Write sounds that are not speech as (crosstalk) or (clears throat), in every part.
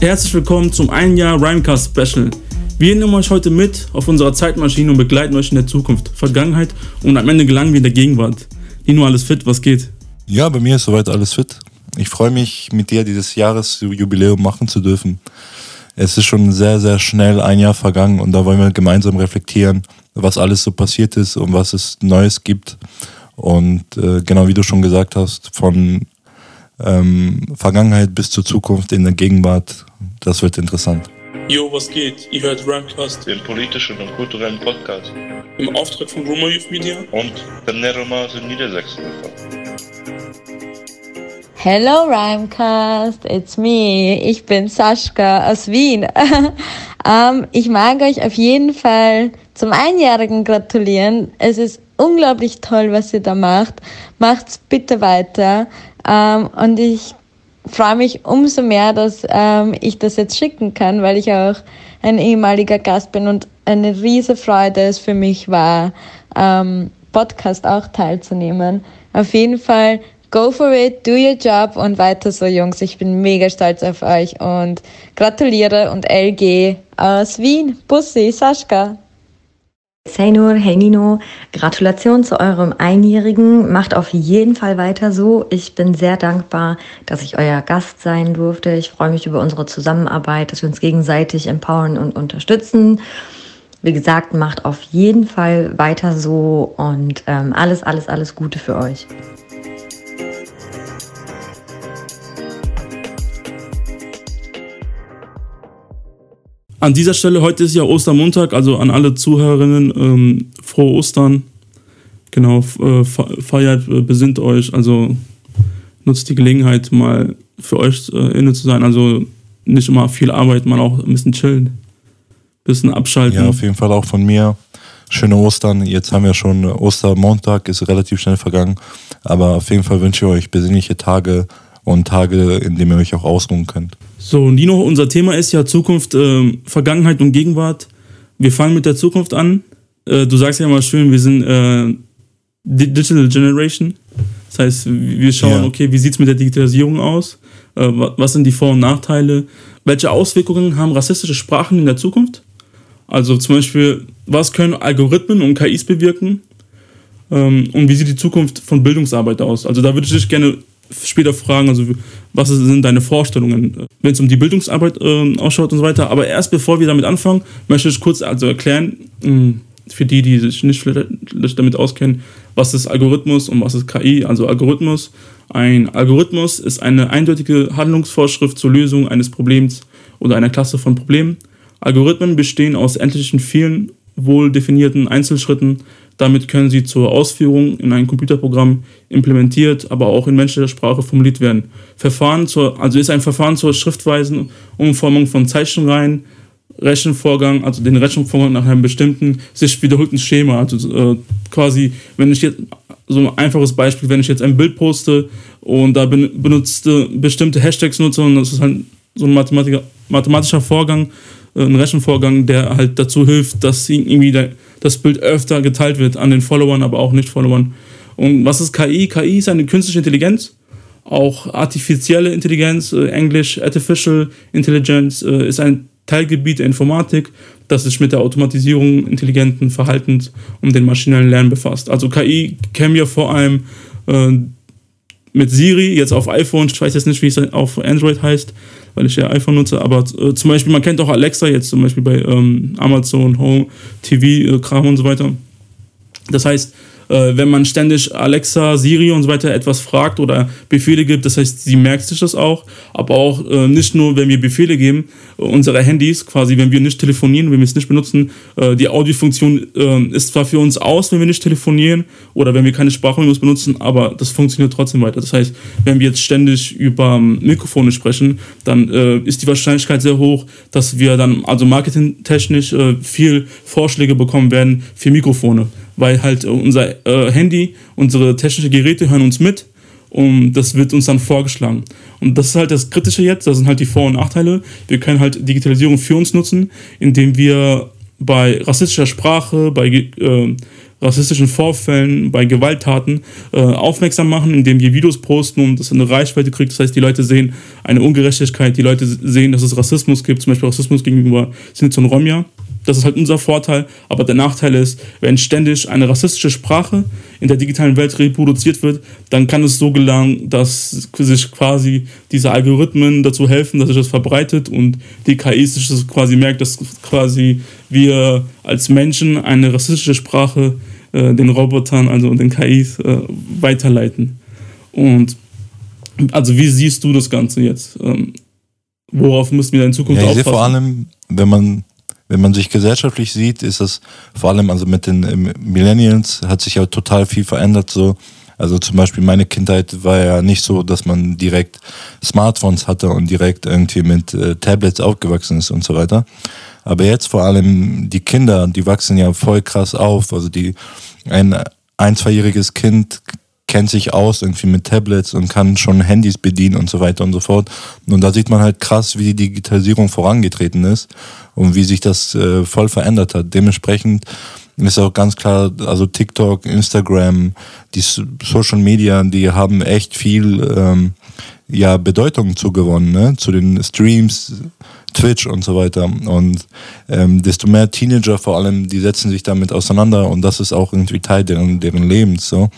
Herzlich willkommen zum ein Jahr Rhymecast Special. Wir nehmen euch heute mit auf unserer Zeitmaschine und begleiten euch in der Zukunft, Vergangenheit und am Ende gelangen wir in der Gegenwart. Nino, alles fit, was geht? Ja, bei mir ist soweit alles fit. Ich freue mich, mit dir dieses Jahresjubiläum machen zu dürfen. Es ist schon sehr, sehr schnell ein Jahr vergangen und da wollen wir gemeinsam reflektieren, was alles so passiert ist und was es Neues gibt. Und äh, genau wie du schon gesagt hast, von ähm, Vergangenheit bis zur Zukunft in der Gegenwart, das wird interessant. Jo, was geht? Ihr hört Ramcast, den politischen und kulturellen Podcast. Im Auftrag von Roma Youth Media und der Neromas in Niedersachsen Hello Rhymecast, it's me. Ich bin Sascha aus Wien. um, (laughs) ich mag euch auf jeden Fall zum Einjährigen gratulieren. Es ist unglaublich toll, was ihr da macht. Macht's bitte weiter. Um, und ich freue mich umso mehr, dass ähm, ich das jetzt schicken kann, weil ich auch ein ehemaliger Gast bin und eine riese Freude es für mich war, ähm, Podcast auch teilzunehmen. Auf jeden Fall, go for it, do your job und weiter so, Jungs. Ich bin mega stolz auf euch und gratuliere und LG aus Wien. Bussi, Sascha. Seinur, hey Nino, Gratulation zu eurem Einjährigen. Macht auf jeden Fall weiter so. Ich bin sehr dankbar, dass ich euer Gast sein durfte. Ich freue mich über unsere Zusammenarbeit, dass wir uns gegenseitig empowern und unterstützen. Wie gesagt, macht auf jeden Fall weiter so und ähm, alles, alles, alles Gute für euch. An dieser Stelle, heute ist ja Ostermontag, also an alle Zuhörerinnen, ähm, frohe Ostern. Genau, äh, feiert, äh, besinnt euch, also nutzt die Gelegenheit, mal für euch äh, inne zu sein. Also nicht immer viel Arbeit, mal auch ein bisschen chillen, ein bisschen abschalten. Ja, auf jeden Fall auch von mir. Schöne Ostern. Jetzt haben wir schon Ostermontag, ist relativ schnell vergangen. Aber auf jeden Fall wünsche ich euch besinnliche Tage und Tage, in denen ihr euch auch ausruhen könnt. So, Nino, unser Thema ist ja Zukunft, äh, Vergangenheit und Gegenwart. Wir fangen mit der Zukunft an. Äh, du sagst ja immer schön, wir sind äh, Digital Generation. Das heißt, wir schauen, ja. okay, wie sieht es mit der Digitalisierung aus? Äh, was sind die Vor- und Nachteile? Welche Auswirkungen haben rassistische Sprachen in der Zukunft? Also zum Beispiel, was können Algorithmen und KIs bewirken? Ähm, und wie sieht die Zukunft von Bildungsarbeit aus? Also da würde ich dich gerne später fragen, also was sind deine Vorstellungen, wenn es um die Bildungsarbeit äh, ausschaut und so weiter. Aber erst bevor wir damit anfangen, möchte ich kurz also erklären, mh, hm, für die, die sich nicht damit auskennen, was ist Algorithmus und was ist KI. Also Algorithmus, ein Algorithmus ist eine eindeutige Handlungsvorschrift zur Lösung eines Problems oder einer Klasse von Problemen. Algorithmen bestehen aus endlichen vielen wohl definierten Einzelschritten, damit können sie zur Ausführung in ein Computerprogramm implementiert, aber auch in menschlicher Sprache formuliert werden. Verfahren zur, also ist ein Verfahren zur schriftweisen Umformung von Zeichenreihen, Rechenvorgang, also den Rechenvorgang nach einem bestimmten sich wiederholten Schema. Also äh, quasi, wenn ich jetzt so ein einfaches Beispiel, wenn ich jetzt ein Bild poste und da benutze bestimmte Hashtags nutze und das ist halt so ein mathematischer Vorgang, äh, ein Rechenvorgang, der halt dazu hilft, dass irgendwie der, das Bild öfter geteilt wird an den Followern, aber auch Nicht-Followern. Und was ist KI? KI ist eine künstliche Intelligenz, auch artifizielle Intelligenz, äh, Englisch Artificial Intelligence, äh, ist ein Teilgebiet der Informatik, das sich mit der Automatisierung intelligenten Verhaltens und dem maschinellen Lernen befasst. Also KI kennen wir vor allem äh, mit Siri, jetzt auf iPhone, ich weiß jetzt nicht, wie es auf Android heißt, weil ich ja iPhone nutze, aber äh, zum Beispiel, man kennt auch Alexa jetzt zum Beispiel bei ähm, Amazon, Home, TV, äh, Kram und so weiter. Das heißt, äh, wenn man ständig Alexa, Siri und so weiter etwas fragt oder Befehle gibt. Das heißt, sie merkt sich das auch, aber auch äh, nicht nur, wenn wir Befehle geben, äh, unsere Handys, quasi, wenn wir nicht telefonieren, wenn wir es nicht benutzen, äh, die Audiofunktion äh, ist zwar für uns aus, wenn wir nicht telefonieren oder wenn wir keine Sprachmemos benutzen, aber das funktioniert trotzdem weiter. Das heißt, wenn wir jetzt ständig über ähm, Mikrofone sprechen, dann äh, ist die Wahrscheinlichkeit sehr hoch, dass wir dann also marketingtechnisch viel Vorschläge bekommen werden für Mikrofone weil halt unser äh, Handy, unsere technischen Geräte hören uns mit und das wird uns dann vorgeschlagen. Und das ist halt das Kritische jetzt, das sind halt die Vor- und Nachteile. Wir können halt Digitalisierung für uns nutzen, indem wir bei rassistischer Sprache, bei äh, rassistischen Vorfällen, bei Gewalttaten äh, aufmerksam machen, indem wir Videos posten und das eine Reichweite kriegt. Das heißt, die Leute sehen eine Ungerechtigkeit, die Leute sehen, dass es Rassismus gibt, zum Beispiel Rassismus gegenüber Sinti und Romja. Das ist halt unser Vorteil. Aber der Nachteil ist, wenn ständig eine rassistische Sprache in der digitalen Welt reproduziert wird, dann kann es so gelangen, dass sich quasi diese Algorithmen dazu helfen, dass sich das verbreitet und die KI sich das quasi merkt, dass quasi wir als Menschen eine rassistische Sprache äh, den Robotern, also den KIs, äh, weiterleiten. Und also wie siehst du das Ganze jetzt? Ähm, worauf müssen wir in Zukunft ja, ich aufpassen? Sehe vor allem, wenn man wenn man sich gesellschaftlich sieht, ist das vor allem also mit den ähm, Millennials hat sich ja total viel verändert so. Also zum Beispiel meine Kindheit war ja nicht so, dass man direkt Smartphones hatte und direkt irgendwie mit äh, Tablets aufgewachsen ist und so weiter. Aber jetzt vor allem die Kinder, die wachsen ja voll krass auf. Also die ein ein zweijähriges Kind kennt sich aus irgendwie mit Tablets und kann schon Handys bedienen und so weiter und so fort. Und da sieht man halt krass, wie die Digitalisierung vorangetreten ist und wie sich das äh, voll verändert hat. Dementsprechend ist auch ganz klar, also TikTok, Instagram, die Social Media, die haben echt viel ähm, ja, Bedeutung zugewonnen, ne? zu den Streams, Twitch und so weiter. Und ähm, desto mehr Teenager vor allem, die setzen sich damit auseinander und das ist auch irgendwie Teil deren, deren Lebens. So.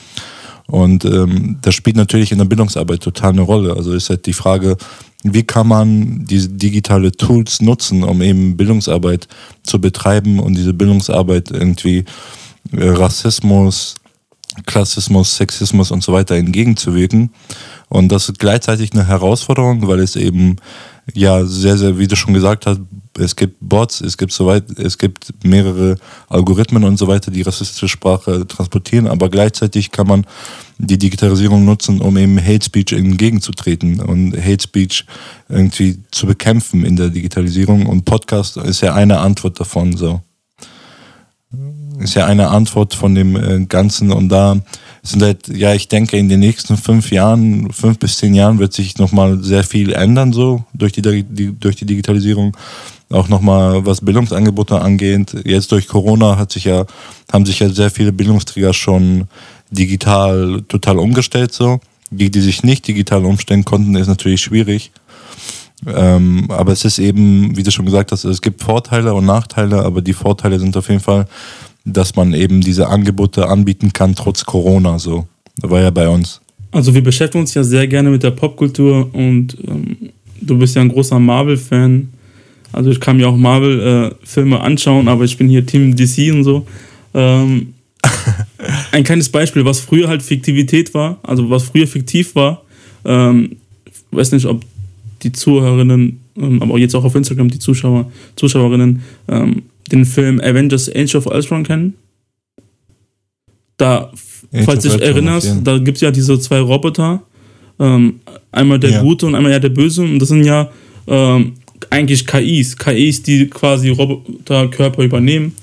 Und ähm, das spielt natürlich in der Bildungsarbeit total eine Rolle. Also ist halt die Frage, wie kann man diese digitale Tools nutzen, um eben Bildungsarbeit zu betreiben und diese Bildungsarbeit irgendwie äh, Rassismus, Klassismus, Sexismus und so weiter entgegenzuwirken. Und das ist gleichzeitig eine Herausforderung, weil es eben ja sehr, sehr, wie du schon gesagt hast, es gibt Bots, es gibt soweit, es gibt mehrere Algorithmen und so weiter, die rassistische Sprache transportieren, aber gleichzeitig kann man die Digitalisierung nutzen, um eben Hate Speech entgegenzutreten und Hate Speech irgendwie zu bekämpfen in der Digitalisierung. Und Podcast ist ja eine Antwort davon, so. Ist ja eine Antwort von dem äh, Ganzen und da sind halt, ja, ich denke, in den nächsten fünf Jahren, fünf bis zehn Jahren wird sich nochmal sehr viel ändern, so durch die, durch die Digitalisierung. Auch nochmal, was Bildungsangebote angeht. Jetzt durch Corona hat sich ja, haben sich ja sehr viele Bildungsträger schon digital total umgestellt, so. Die, die sich nicht digital umstellen konnten, ist natürlich schwierig. Ähm, aber es ist eben, wie du schon gesagt hast, es gibt Vorteile und Nachteile, aber die Vorteile sind auf jeden Fall, dass man eben diese Angebote anbieten kann, trotz Corona. So, das war ja bei uns. Also wir beschäftigen uns ja sehr gerne mit der Popkultur und ähm, du bist ja ein großer Marvel-Fan. Also ich kann mir auch Marvel-Filme äh, anschauen, aber ich bin hier Team DC und so. Ähm, (laughs) ein kleines Beispiel, was früher halt Fiktivität war, also was früher fiktiv war. Ähm, weiß nicht, ob die Zuhörerinnen, ähm, aber jetzt auch auf Instagram die Zuschauer, Zuschauerinnen, ähm, den Film Avengers Age of Ultron kennen. Da, Age falls du dich erinnerst, da gibt es ja diese zwei Roboter. Ähm, einmal der ja. Gute und einmal ja der Böse. Und das sind ja ähm, eigentlich KIs. KIs, die quasi Roboterkörper übernehmen.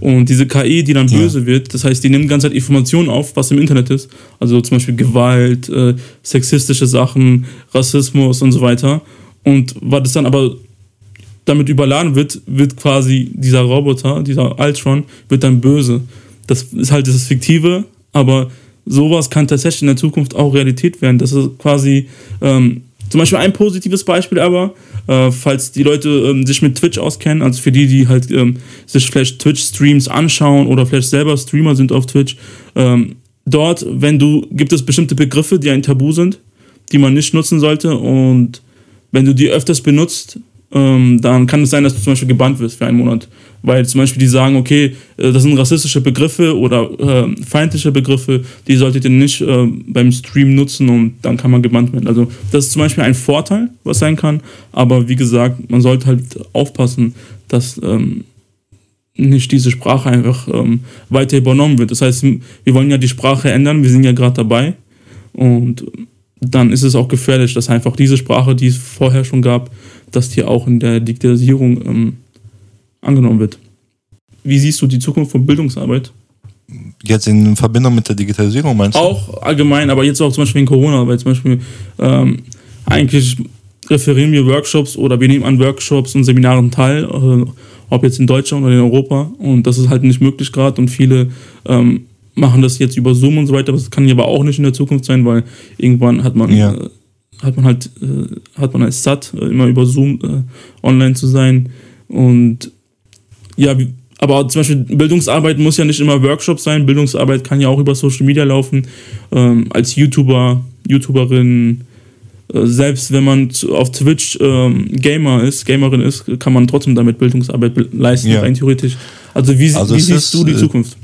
Und diese KI, die dann ja. böse wird, das heißt, die nimmt die ganze Zeit Informationen auf, was im Internet ist. Also zum Beispiel Gewalt, äh, sexistische Sachen, Rassismus und so weiter. Und was das dann aber damit überladen wird, wird quasi dieser Roboter, dieser Ultron, wird dann böse. Das ist halt das Fiktive, aber sowas kann tatsächlich in der Zukunft auch Realität werden. Das ist quasi ähm, zum Beispiel ein positives Beispiel aber, äh, falls die Leute ähm, sich mit Twitch auskennen, also für die, die halt ähm, sich vielleicht Twitch-Streams anschauen oder vielleicht selber Streamer sind auf Twitch, ähm, dort, wenn du, gibt es bestimmte Begriffe, die ein Tabu sind, die man nicht nutzen sollte und wenn du die öfters benutzt, ähm, dann kann es sein, dass du zum Beispiel gebannt wirst für einen Monat. Weil zum Beispiel die sagen, okay, äh, das sind rassistische Begriffe oder äh, feindliche Begriffe, die solltet ihr nicht äh, beim Stream nutzen und dann kann man gebannt werden. Also das ist zum Beispiel ein Vorteil, was sein kann, aber wie gesagt, man sollte halt aufpassen, dass ähm, nicht diese Sprache einfach ähm, weiter übernommen wird. Das heißt, wir wollen ja die Sprache ändern, wir sind ja gerade dabei und dann ist es auch gefährlich, dass einfach diese Sprache, die es vorher schon gab, dass die auch in der Digitalisierung ähm, angenommen wird. Wie siehst du die Zukunft von Bildungsarbeit? Jetzt in Verbindung mit der Digitalisierung meinst du? Auch allgemein, aber jetzt auch zum Beispiel wegen Corona, weil zum Beispiel ähm, eigentlich referieren wir Workshops oder wir nehmen an Workshops und Seminaren teil, äh, ob jetzt in Deutschland oder in Europa. Und das ist halt nicht möglich gerade und viele ähm, machen das jetzt über Zoom und so weiter. Das kann aber auch nicht in der Zukunft sein, weil irgendwann hat man, Ja. äh, hat man halt, äh, hat man als satt, äh, immer über Zoom äh, online zu sein. Und ja, aber zum Beispiel Bildungsarbeit muss ja nicht immer Workshop sein. Bildungsarbeit kann ja auch über Social Media laufen. Ähm, als YouTuber, YouTuberin, äh, selbst wenn man auf Twitch ähm, Gamer ist, Gamerin ist, kann man trotzdem damit Bildungsarbeit be- leisten, Ja. rein theoretisch. Also wie, Also wie siehst ist, du die äh, Zukunft?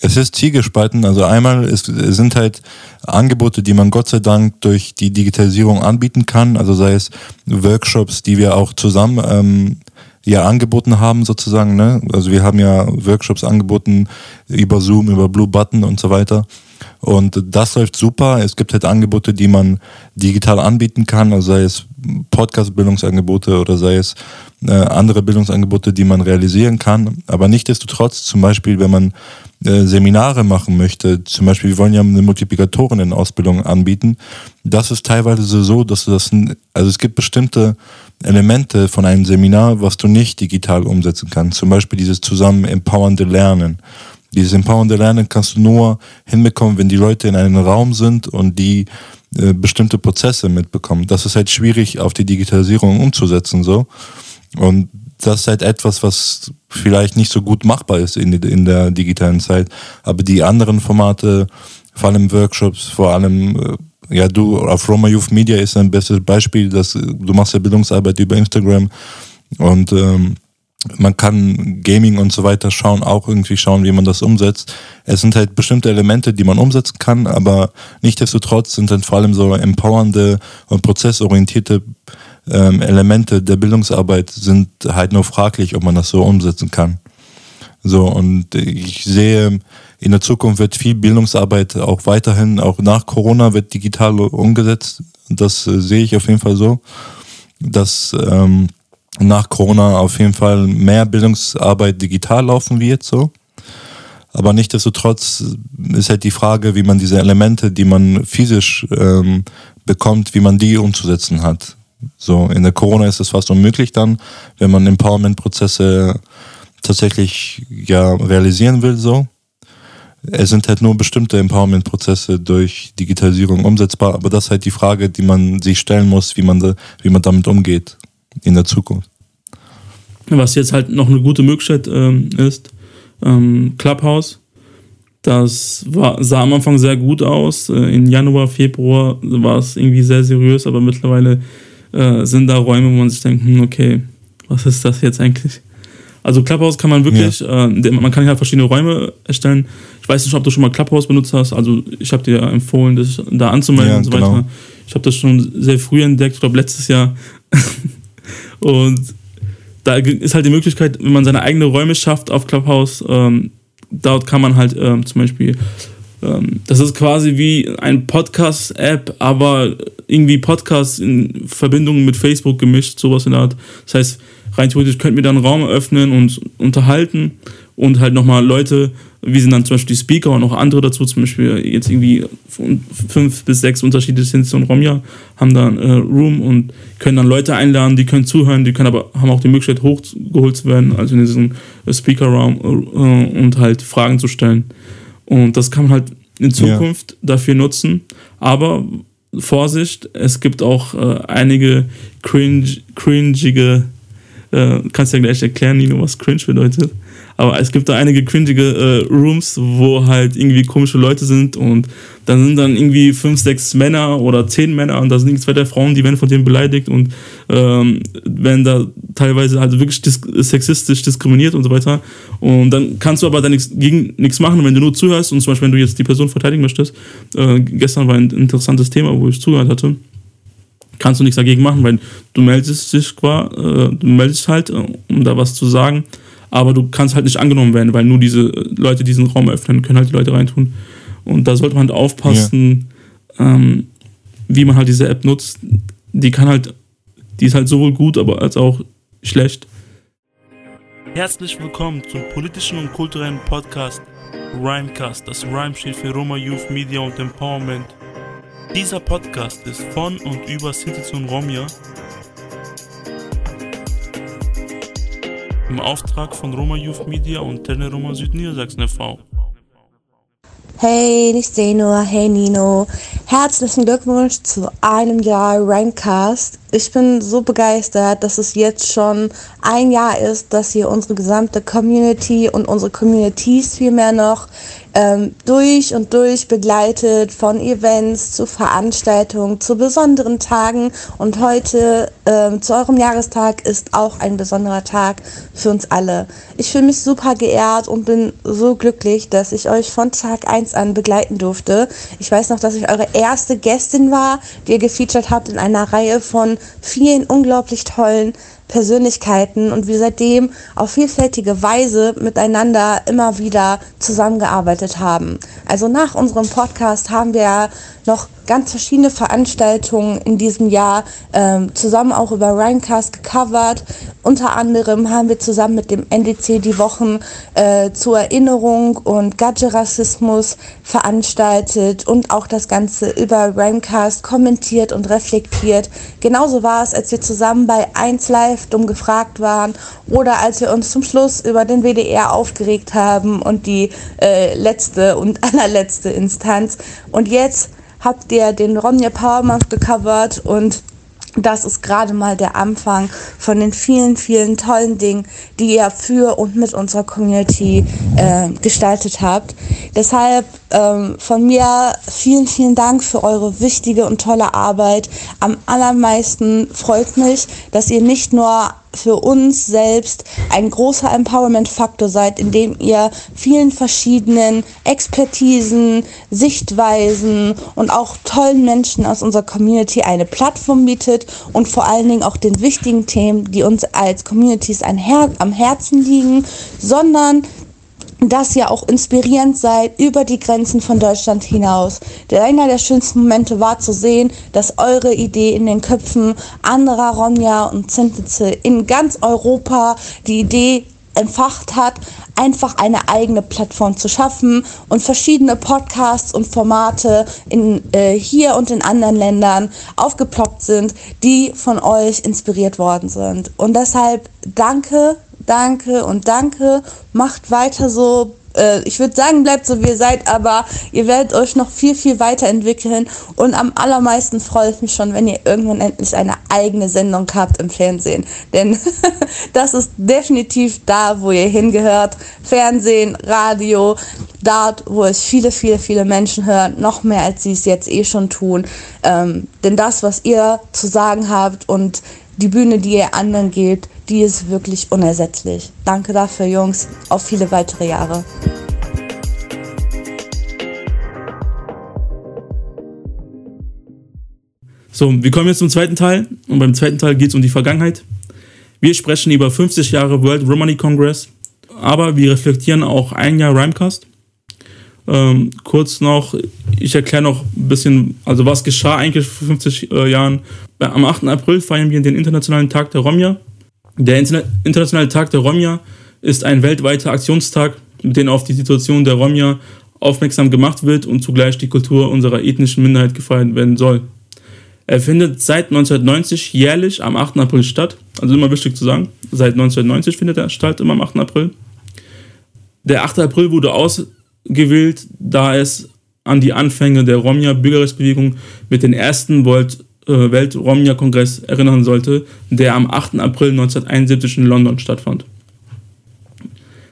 Es ist zielgespalten. Also einmal ist, sind halt Angebote, die man Gott sei Dank durch die Digitalisierung anbieten kann. Also sei es Workshops, die wir auch zusammen ähm, ja angeboten haben sozusagen. Ne? Also wir haben ja Workshops angeboten über Zoom, über Blue Button und so weiter. Und das läuft super. Es gibt halt Angebote, die man digital anbieten kann, also sei es Podcast-Bildungsangebote oder sei es äh, andere Bildungsangebote, die man realisieren kann. Aber nichtsdestotrotz, zum Beispiel, wenn man äh, Seminare machen möchte, zum Beispiel, wir wollen ja eine Multiplikatoren-Ausbildung anbieten, das ist teilweise so, dass das, also es gibt bestimmte Elemente von einem Seminar, was du nicht digital umsetzen kannst. Zum Beispiel dieses zusammen empowernde Lernen. Dieses empowernde Lernen kannst du nur hinbekommen, wenn die Leute in einem Raum sind und die äh, bestimmte Prozesse mitbekommen. Das ist halt schwierig auf die Digitalisierung umzusetzen so. Und das ist halt etwas, was vielleicht nicht so gut machbar ist in, in der digitalen Zeit. Aber die anderen Formate, vor allem Workshops, vor allem, äh, ja, du auf Roma Youth Media ist ein bestes Beispiel, dass äh, du machst ja Bildungsarbeit über Instagram und ähm, man kann Gaming und so weiter schauen, auch irgendwie schauen, wie man das umsetzt. Es sind halt bestimmte Elemente, die man umsetzen kann, aber nichtsdestotrotz sind dann vor allem so empowernde und prozessorientierte ähm, Elemente der Bildungsarbeit sind halt nur fraglich, ob man das so umsetzen kann. So, und ich sehe, in der Zukunft wird viel Bildungsarbeit auch weiterhin, auch nach Corona wird digital umgesetzt. Das äh, sehe ich auf jeden Fall so, dass ähm, nach Corona auf jeden Fall mehr Bildungsarbeit digital laufen wird, so. Aber nichtsdestotrotz ist halt die Frage, wie man diese Elemente, die man physisch ähm, bekommt, wie man die umzusetzen hat. So, in der Corona ist es fast unmöglich dann, wenn man Empowerment-Prozesse tatsächlich ja realisieren will, so. Es sind halt nur bestimmte Empowerment-Prozesse durch Digitalisierung umsetzbar, aber das ist halt die Frage, die man sich stellen muss, wie man, da, wie man damit umgeht in der Zukunft. Was jetzt halt noch eine gute Möglichkeit ähm, ist, ähm, Clubhouse. Das war, sah am Anfang sehr gut aus. Äh, In Januar, Februar war es irgendwie sehr seriös, aber mittlerweile äh, sind da Räume, wo man sich denkt, hm, okay, was ist das jetzt eigentlich? Also Clubhouse kann man wirklich, äh, der- man kann ja verschiedene Räume erstellen. Ich weiß nicht, ob du schon mal Clubhouse benutzt hast. Also ich habe dir empfohlen, das da anzumelden Ja, und so genau. weiter. Ich habe das schon sehr früh entdeckt, ich glaube letztes Jahr. (laughs) und da ist halt die Möglichkeit, wenn man seine eigenen Räume schafft auf Clubhouse, ähm, dort kann man halt ähm, zum Beispiel, ähm, das ist quasi wie ein Podcast-App, aber irgendwie Podcast in Verbindung mit Facebook gemischt, sowas in der Art. Das heißt, rein theoretisch könnten wir da einen Raum eröffnen und unterhalten und halt nochmal Leute, wie sind dann zum Beispiel die Speaker und noch andere dazu, zum Beispiel jetzt irgendwie fünf bis sechs unterschiedliche Sinti und Romja haben da einen äh, Room und können dann Leute einladen, die können zuhören, die können aber haben auch die Möglichkeit hochgeholt zu werden, also in diesen äh, Speaker-Raum äh, und halt Fragen zu stellen. Und das kann man halt in Ja. Zukunft dafür nutzen, aber Vorsicht, es gibt auch äh, einige cringe, cringige äh, kannst ja gleich erklären, Nino, was cringe bedeutet. Aber es gibt da einige cringige äh, Rooms, wo halt irgendwie komische Leute sind und dann sind dann irgendwie fünf, sechs Männer oder zehn Männer und da sind zwei, drei Frauen, die werden von denen beleidigt und ähm, werden da teilweise halt wirklich dis sexistisch diskriminiert und so weiter. Und dann kannst du aber da nichts machen, wenn du nur zuhörst und zum Beispiel, wenn du jetzt die Person verteidigen möchtest. Äh, gestern war ein interessantes Thema, wo ich zugehört hatte kannst du nichts dagegen machen, weil du meldest dich qua, äh, du meldest halt, äh, um da was zu sagen, aber du kannst halt nicht angenommen werden, weil nur diese Leute diesen Raum öffnen, können halt die Leute reintun. Und da sollte man halt aufpassen, ähm, wie man halt diese App nutzt. Die kann halt, die ist halt sowohl gut, aber als auch schlecht. Herzlich willkommen zum politischen und kulturellen Podcast Rhymecast. Das Rhyme steht für Roma Youth Media und Empowerment. Dieser Podcast ist von und über und Romja im Auftrag von Roma Youth Media und Tele Roma Südniedersachsen e.V. Hey, ich sehe nur, hey Nino. Herzlichen Glückwunsch zu einem Jahr Rankcast. Ich bin so begeistert, dass es jetzt schon ein Jahr ist, dass ihr unsere gesamte Community und unsere Communities vielmehr noch ähm, durch und durch begleitet, von Events zu Veranstaltungen, zu besonderen Tagen. Und heute ähm, zu eurem Jahrestag ist auch ein besonderer Tag für uns alle. Ich fühle mich super geehrt und bin so glücklich, dass ich euch von Tag 1 an begleiten durfte. Ich weiß noch, dass ich eure erste Gästin war, die ihr gefeatured habt in einer Reihe von vielen unglaublich tollen Persönlichkeiten und wir seitdem auf vielfältige Weise miteinander immer wieder zusammengearbeitet haben. Also nach unserem Podcast haben wir noch ganz verschiedene Veranstaltungen in diesem Jahr ähm, zusammen auch über Rhymecast gecovert. Unter anderem haben wir zusammen mit dem NDC die Wochen äh, zur Erinnerung und Gadget-Rassismus veranstaltet und auch das Ganze über Rhymecast kommentiert und reflektiert. Genauso war es, als wir zusammen bei 1 Live dumm gefragt waren oder als wir uns zum Schluss über den WDR aufgeregt haben und die äh, letzte und (laughs) allerletzte Instanz. Und jetzt habt ihr den Ronja Power gecovert und das ist gerade mal der Anfang von den vielen, vielen tollen Dingen, die ihr für und mit unserer Community äh, gestaltet habt. Deshalb ähm, von mir vielen, vielen Dank für eure wichtige und tolle Arbeit. Am allermeisten freut mich, dass ihr nicht nur für uns selbst ein großer Empowerment-Faktor seid, indem ihr vielen verschiedenen Expertisen, Sichtweisen und auch tollen Menschen aus unserer Community eine Plattform bietet und vor allen Dingen auch den wichtigen Themen, die uns als Communities am Herzen liegen, sondern dass ihr auch inspirierend seid über die Grenzen von Deutschland hinaus. Einer der schönsten Momente war zu sehen, dass eure Idee in den Köpfen anderer Romja und Zintize in ganz Europa die Idee entfacht hat, einfach eine eigene Plattform zu schaffen und verschiedene Podcasts und Formate in, äh, hier und in anderen Ländern aufgeploppt sind, die von euch inspiriert worden sind. Und deshalb danke danke und danke. Macht weiter so. Äh, ich würde sagen, bleibt so wie ihr seid, aber ihr werdet euch noch viel, viel weiterentwickeln. Und am allermeisten freue ich mich schon, wenn ihr irgendwann endlich eine eigene Sendung habt im Fernsehen. Denn (laughs) das ist definitiv da, wo ihr hingehört. Fernsehen, Radio, dort, wo es viele, viele, viele Menschen hören, noch mehr als sie es jetzt eh schon tun. Ähm, denn das, was ihr zu sagen habt und die Bühne, die ihr anderen gebt, die ist wirklich unersetzlich. Danke dafür, Jungs. Auf viele weitere Jahre. So, wir kommen jetzt zum zweiten Teil und beim zweiten Teil geht es um die Vergangenheit. Wir sprechen über 50 Jahre World Romani Congress, aber wir reflektieren auch ein Jahr Rhymecast. Ähm, kurz noch, ich erkläre noch ein bisschen, also was geschah eigentlich vor 50 äh, Jahren. Am 8. April feiern wir den Internationalen Tag der Romja. Der Internationale Tag der Romja ist ein weltweiter Aktionstag, mit dem auf die Situation der Romja aufmerksam gemacht wird und zugleich die Kultur unserer ethnischen Minderheit gefeiert werden soll. Er findet seit 1990 jährlich am 8. April statt. Also immer wichtig zu sagen, seit 1990 findet er statt, immer am 8. April. Der 8. April wurde ausgewählt, da es an die Anfänge der Romja-Bürgerrechtsbewegung mit den ersten Volt äh, Welt-Romja-Kongress erinnern sollte, der am 8. April 1971 in London stattfand.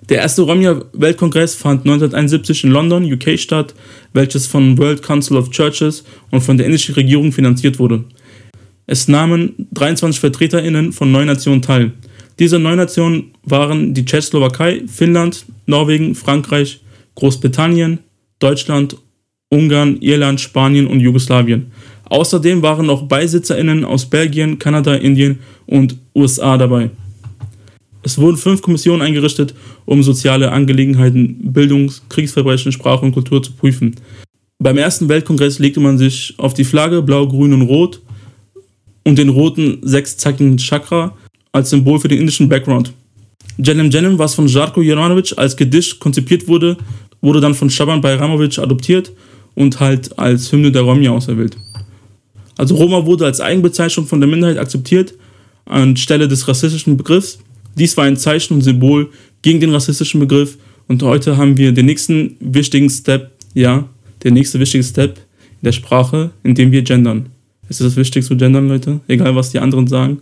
Der erste Romja-Weltkongress fand 1971 in London, UK statt, welches von World Council of Churches und von der indischen Regierung finanziert wurde. Es nahmen 23 VertreterInnen von neun Nationen teil. Diese neun Nationen waren die Tschechoslowakei, Finnland, Norwegen, Frankreich, Großbritannien, Deutschland, Ungarn, Irland, Spanien und Jugoslawien. Außerdem waren noch BeisitzerInnen aus Belgien, Kanada, Indien und USA dabei. Es wurden fünf Kommissionen eingerichtet, um soziale Angelegenheiten, Bildungs-, Kriegsverbrechen, Sprache und Kultur zu prüfen. Beim ersten Weltkongress legte man sich auf die Flagge Blau, Grün und Rot und den roten sechszackigen Chakra als Symbol für den indischen Background. Jenem Jenem, was von Žarko Jovanovic als Gedicht konzipiert wurde, wurde dann von Shaban Bajramovic adoptiert und halt als Hymne der Romja auserwählt. Also Roma wurde als Eigenbezeichnung von der Minderheit akzeptiert anstelle des rassistischen Begriffs. Dies war ein Zeichen und Symbol gegen den rassistischen Begriff und heute haben wir den nächsten wichtigen Step, ja, der nächste wichtige Step in der Sprache, in dem wir gendern. Es ist das Wichtigste zu gendern, Leute, egal was die anderen sagen.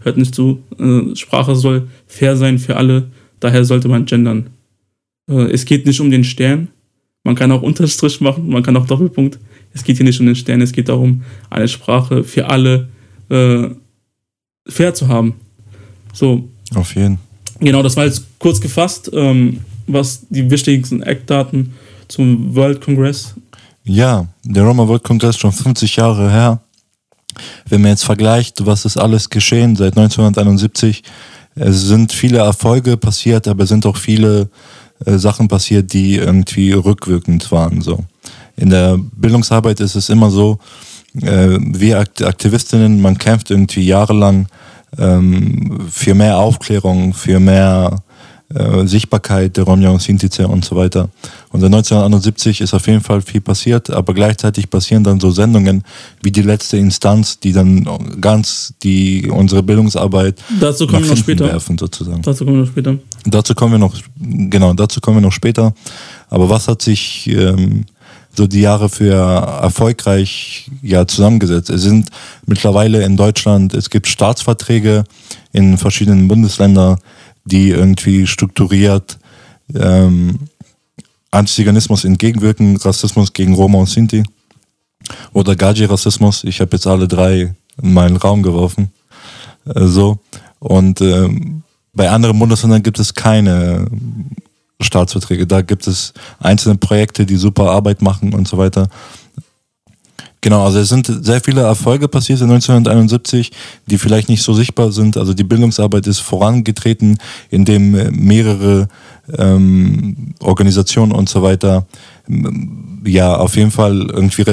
Hört nicht zu. Äh, Sprache soll fair sein für alle, daher sollte man gendern. Äh, es geht nicht um den Stern. Man kann auch Unterstrich machen, man kann auch Doppelpunkt. Es geht hier nicht um den Stern, es geht darum, eine Sprache für alle äh, fair zu haben. So. Auf jeden. Genau, das war jetzt kurz gefasst, ähm, was die wichtigsten Eckdaten zum World Congress. Ja, der Roma World Congress schon 50 Jahre her. Wenn man jetzt vergleicht, was ist alles geschehen seit 1971, es sind viele Erfolge passiert, aber es sind auch viele äh, Sachen passiert, die irgendwie rückwirkend waren. So. In der Bildungsarbeit ist es immer so, äh, wir Aktivistinnen, man kämpft irgendwie jahrelang ähm, für mehr Aufklärung, für mehr äh, Sichtbarkeit der Romja und Sintize und so weiter. Und seit 1971 ist auf jeden Fall viel passiert, aber gleichzeitig passieren dann so Sendungen wie die letzte Instanz, die dann ganz die unsere Bildungsarbeit dazu kommen wir noch später werfen sozusagen. Dazu kommen wir noch später. Dazu kommen wir noch genau, dazu kommen wir noch später. Aber was hat sich ähm, so die Jahre für erfolgreich ja zusammengesetzt. Es sind mittlerweile in Deutschland, es gibt Staatsverträge in verschiedenen Bundesländern, die irgendwie strukturiert ähm, Antiziganismus entgegenwirken, Rassismus gegen Roma und Sinti oder Gaji-Rassismus. Ich habe jetzt alle drei in meinen Raum geworfen. Äh, so. Und ähm, bei anderen Bundesländern gibt es keine Staatsverträge. Da gibt es einzelne Projekte, die super Arbeit machen und so weiter. Genau, also es sind sehr viele Erfolge passiert in 1971, die vielleicht nicht so sichtbar sind. Also die Bildungsarbeit ist vorangetreten, indem mehrere ähm, Organisationen und so weiter ja auf jeden Fall irgendwie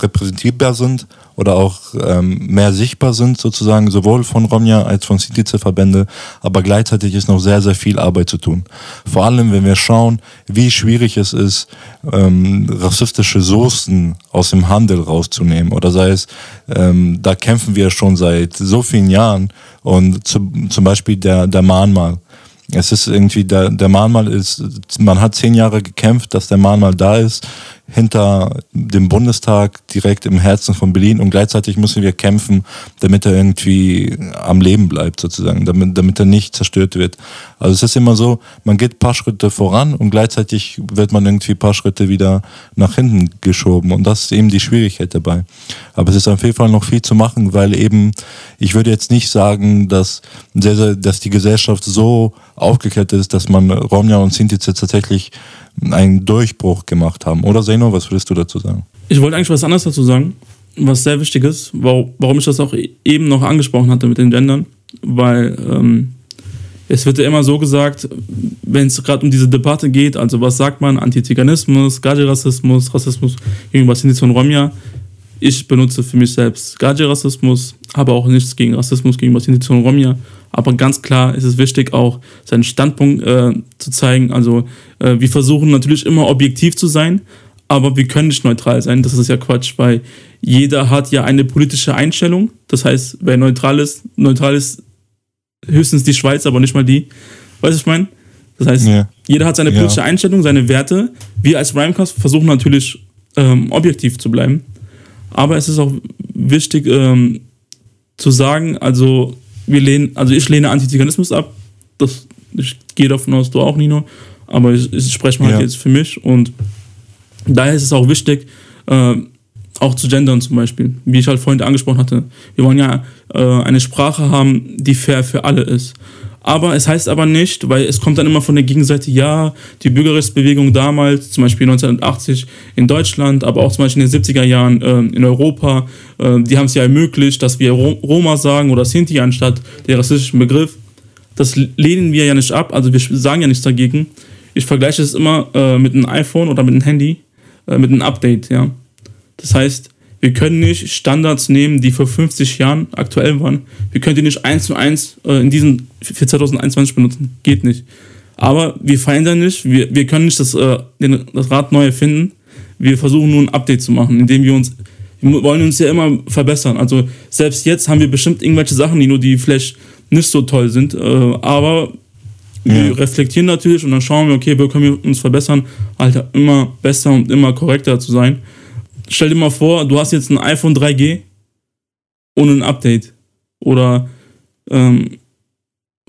repräsentierbar sind oder auch ähm, mehr sichtbar sind, sozusagen, sowohl von Romja als von Sintize-Verbände, aber gleichzeitig ist noch sehr, sehr viel Arbeit zu tun. Vor allem, wenn wir schauen, wie schwierig es ist, ähm, rassistische Soßen aus dem Handel rauszunehmen. Oder sei es, ähm, da kämpfen wir schon seit so vielen Jahren und zu, zum Beispiel der, der Mahnmal es ist irgendwie, der, der Mahnmal ist, man hat zehn Jahre gekämpft, dass der Mahnmal da ist hinter dem Bundestag, direkt im Herzen von Berlin und gleichzeitig müssen wir kämpfen, damit er irgendwie am Leben bleibt sozusagen, damit, damit er nicht zerstört wird. Also es ist immer so, man geht ein paar Schritte voran und gleichzeitig wird man irgendwie ein paar Schritte wieder nach hinten geschoben und das ist eben die Schwierigkeit dabei. Aber es ist auf jeden Fall noch viel zu machen, weil eben, ich würde jetzt nicht sagen, dass, sehr, sehr, dass die Gesellschaft so aufgeklärt ist, dass man Romja und Sintize tatsächlich einen Durchbruch gemacht haben. Oder Zeno, was würdest du dazu sagen? Ich wollte eigentlich was anderes dazu sagen, was sehr wichtig ist, warum ich das auch eben noch angesprochen hatte mit den Gendern, weil ähm, es wird ja immer so gesagt, wenn es gerade um diese Debatte geht, also was sagt man, Antiziganismus, Gaji-Rassismus, Rassismus gegenüber Sinti und Romja, ich benutze für mich selbst Gaji-Rassismus, habe auch nichts gegen Rassismus gegenüber Sinti und Romja, aber ganz klar ist es wichtig, auch seinen Standpunkt äh, zu zeigen. Also äh, wir versuchen natürlich immer objektiv zu sein, aber wir können nicht neutral sein. Das ist ja Quatsch, weil jeder hat ja eine politische Einstellung. Das heißt, wer neutral ist, neutral ist höchstens die Schweiz, aber nicht mal die. Weißt du, ich meine? Das heißt, ja. jeder hat seine politische ja. Einstellung, seine Werte. Wir als Rhymecast versuchen natürlich ähm, objektiv zu bleiben. Aber es ist auch wichtig ähm, zu sagen, also wir lehnen, also ich lehne Antiziganismus ab. Das, ich gehe davon aus, du auch, Nino. Aber ich, ich spreche mal ja. jetzt für mich. Und daher ist es auch wichtig, äh, auch zu gendern zum Beispiel, wie ich halt vorhin angesprochen hatte. Wir wollen ja äh, eine Sprache haben, die fair für alle ist. Aber es heißt aber nicht, weil es kommt dann immer von der Gegenseite, ja, die Bürgerrechtsbewegung damals, zum Beispiel 1980 in Deutschland, aber auch zum Beispiel in den 70er Jahren äh, in Europa, äh, die haben es ja ermöglicht, dass wir Roma sagen oder Sinti anstatt der rassistischen Begriff. Das lehnen wir ja nicht ab, also wir sagen ja nichts dagegen. Ich vergleiche es immer äh, mit einem iPhone oder mit einem Handy, äh, mit einem Update, ja. Das heißt, Wir können nicht Standards nehmen, die vor 50 Jahren aktuell waren. Wir können die nicht eins zu eins äh, in diesen für 2021 benutzen. Geht nicht. Aber wir verändern nicht. Wir, wir können nicht das, äh, den, das Rad neu erfinden. Wir versuchen nur ein Update zu machen, indem wir uns wir wollen uns ja immer verbessern. Also selbst jetzt haben wir bestimmt irgendwelche Sachen, die nur die vielleicht nicht so toll sind. Äh, aber wir Ja. reflektieren natürlich und dann schauen wir, okay, wo können wir uns verbessern, Alter, immer besser und immer korrekter zu sein. Stell dir mal vor, du hast jetzt ein iPhone 3G ohne ein Update. Oder ähm,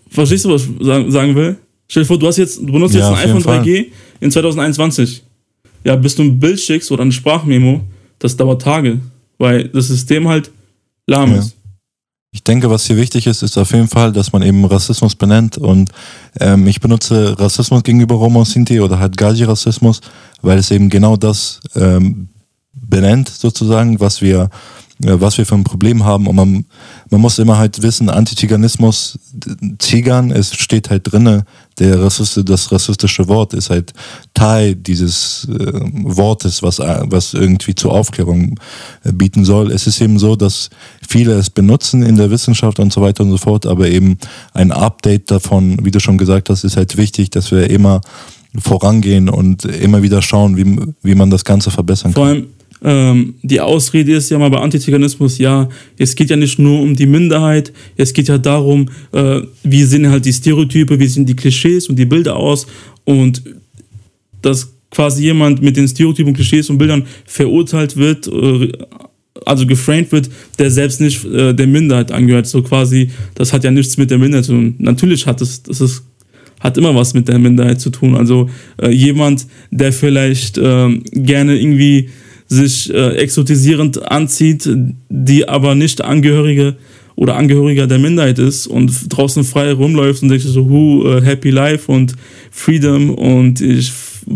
verstehst du, was ich sagen, sagen will? Stell dir vor, du hast jetzt, du benutzt Ja, jetzt ein iPhone Fall. 3G in 2021. Ja, bis du ein Bild schickst oder eine Sprachmemo, das dauert Tage, weil das System halt lahm Ja. ist. Ich denke, was hier wichtig ist, ist auf jeden Fall, dass man eben Rassismus benennt und ähm, ich benutze Rassismus gegenüber Roma und Sinti oder halt Gaji-Rassismus, weil es eben genau das ähm, benennt sozusagen, was wir äh, was wir für ein Problem haben und man, man muss immer halt wissen, Antiziganismus, Zigern, es steht halt drinne, der Rassist, das rassistische Wort ist halt Teil dieses äh, Wortes, was, äh, was irgendwie zur Aufklärung äh, bieten soll. Es ist eben so, dass viele es benutzen in der Wissenschaft und so weiter und so fort, aber eben ein Update davon, wie du schon gesagt hast, ist halt wichtig, dass wir immer vorangehen und immer wieder schauen, wie, wie man das Ganze verbessern Vor kann. allem, ähm, die Ausrede ist ja mal bei Antiziganismus, ja, es geht ja nicht nur um die Minderheit, es geht ja darum, äh, wie sehen halt die Stereotype, wie sehen die Klischees und die Bilder aus und dass quasi jemand mit den Stereotypen, Klischees und Bildern verurteilt wird, äh, also geframed wird, der selbst nicht äh, der Minderheit angehört. So quasi, das hat ja nichts mit der Minderheit zu tun. Natürlich hat es, das ist hat immer was mit der Minderheit zu tun. Also äh, jemand, der vielleicht ähm, gerne irgendwie sich äh, exotisierend anzieht, die aber nicht Angehörige oder Angehöriger der Minderheit ist und draußen frei rumläuft und denkt so, hu, äh, happy life und freedom und ich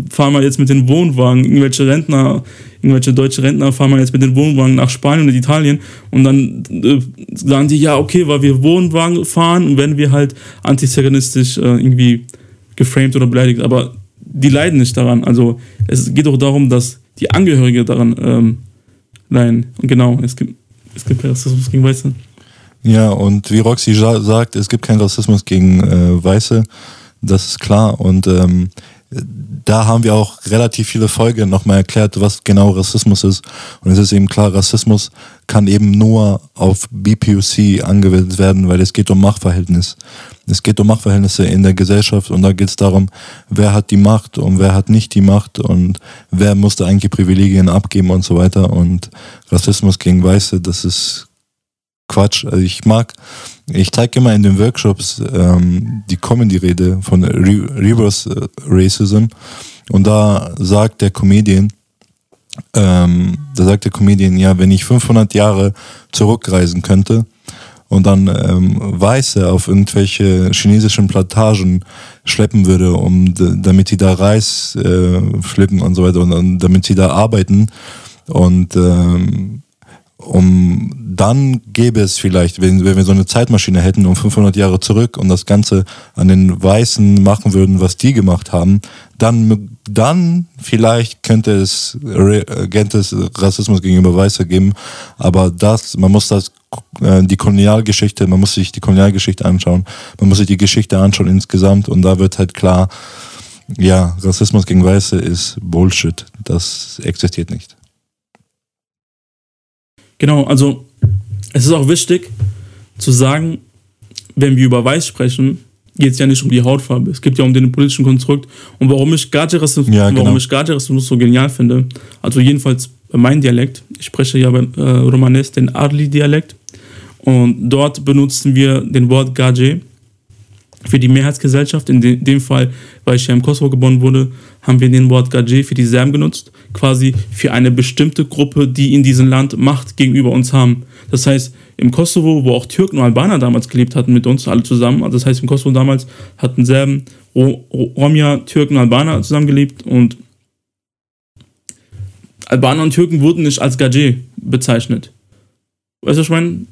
fahre mal jetzt mit den Wohnwagen, irgendwelche Rentner, irgendwelche deutsche Rentner fahren mal jetzt mit den Wohnwagen nach Spanien und Italien und dann äh, sagen die, ja, okay, weil wir Wohnwagen fahren und werden wir halt antiziganistisch äh, irgendwie geframed oder beleidigt, aber die leiden nicht daran. Also es geht auch darum, dass die Angehörige daran ähm, leiden. Und genau, es gibt, es gibt Rassismus gegen Weiße. Ja, und wie Roxy sagt, es gibt keinen Rassismus gegen äh, Weiße, das ist klar. Und ähm, da haben wir auch relativ viele Folgen nochmal erklärt, was genau Rassismus ist. Und es ist eben klar, Rassismus kann eben nur auf BPUC angewendet werden, weil es geht um Machtverhältnis. Es geht um Machtverhältnisse in der Gesellschaft und da geht es darum, wer hat die Macht und wer hat nicht die Macht und wer musste eigentlich Privilegien abgeben und so weiter. Und Rassismus gegen Weiße, das ist Quatsch. Also ich mag, ich zeige immer in den Workshops ähm, die Comedy-Rede von Re Reverse Racism. Und da sagt der Comedian, ähm, da sagt der Comedian, ja, wenn ich 500 Jahre zurückreisen könnte und dann ähm, Weiße auf irgendwelche chinesischen Plantagen schleppen würde, um damit sie da Reis äh, pflücken und so weiter und, und damit sie da arbeiten und ähm, um dann gäbe es vielleicht, wenn, wenn wir so eine Zeitmaschine hätten um 500 Jahre zurück und das Ganze an den Weißen machen würden, was die gemacht haben, dann, dann vielleicht könnte es, könnte es Rassismus gegenüber Weiße geben, aber das, man muss das, äh, die Kolonialgeschichte, man muss sich die Kolonialgeschichte anschauen, man muss sich die Geschichte anschauen insgesamt und da wird halt klar, ja, Rassismus gegen Weiße ist Bullshit, das existiert nicht. Genau, also es ist auch wichtig zu sagen, wenn wir über Weiß sprechen, geht es ja nicht um die Hautfarbe. Es geht ja um den politischen Konstrukt. Und warum ich Gaji-Rassismus Ja, genau. warum ich Gaji-Rassismus so genial finde, also jedenfalls bei meinem Dialekt, ich spreche ja beim äh, Romanes den Arli-Dialekt und dort benutzen wir den Wort Gaji für die Mehrheitsgesellschaft. In de dem Fall, weil ich ja im Kosovo geboren wurde, haben wir den Wort Gaji für die Serben genutzt, quasi für eine bestimmte Gruppe, die in diesem Land Macht gegenüber uns haben. Das heißt, im Kosovo, wo auch Türken und Albaner damals gelebt hatten mit uns, alle zusammen, also das heißt, im Kosovo damals hatten Serben, Ro Ro Romja, Türken und Albaner zusammengelebt und Albaner und Türken wurden nicht als Gaji bezeichnet. Weißt du, was ich meine?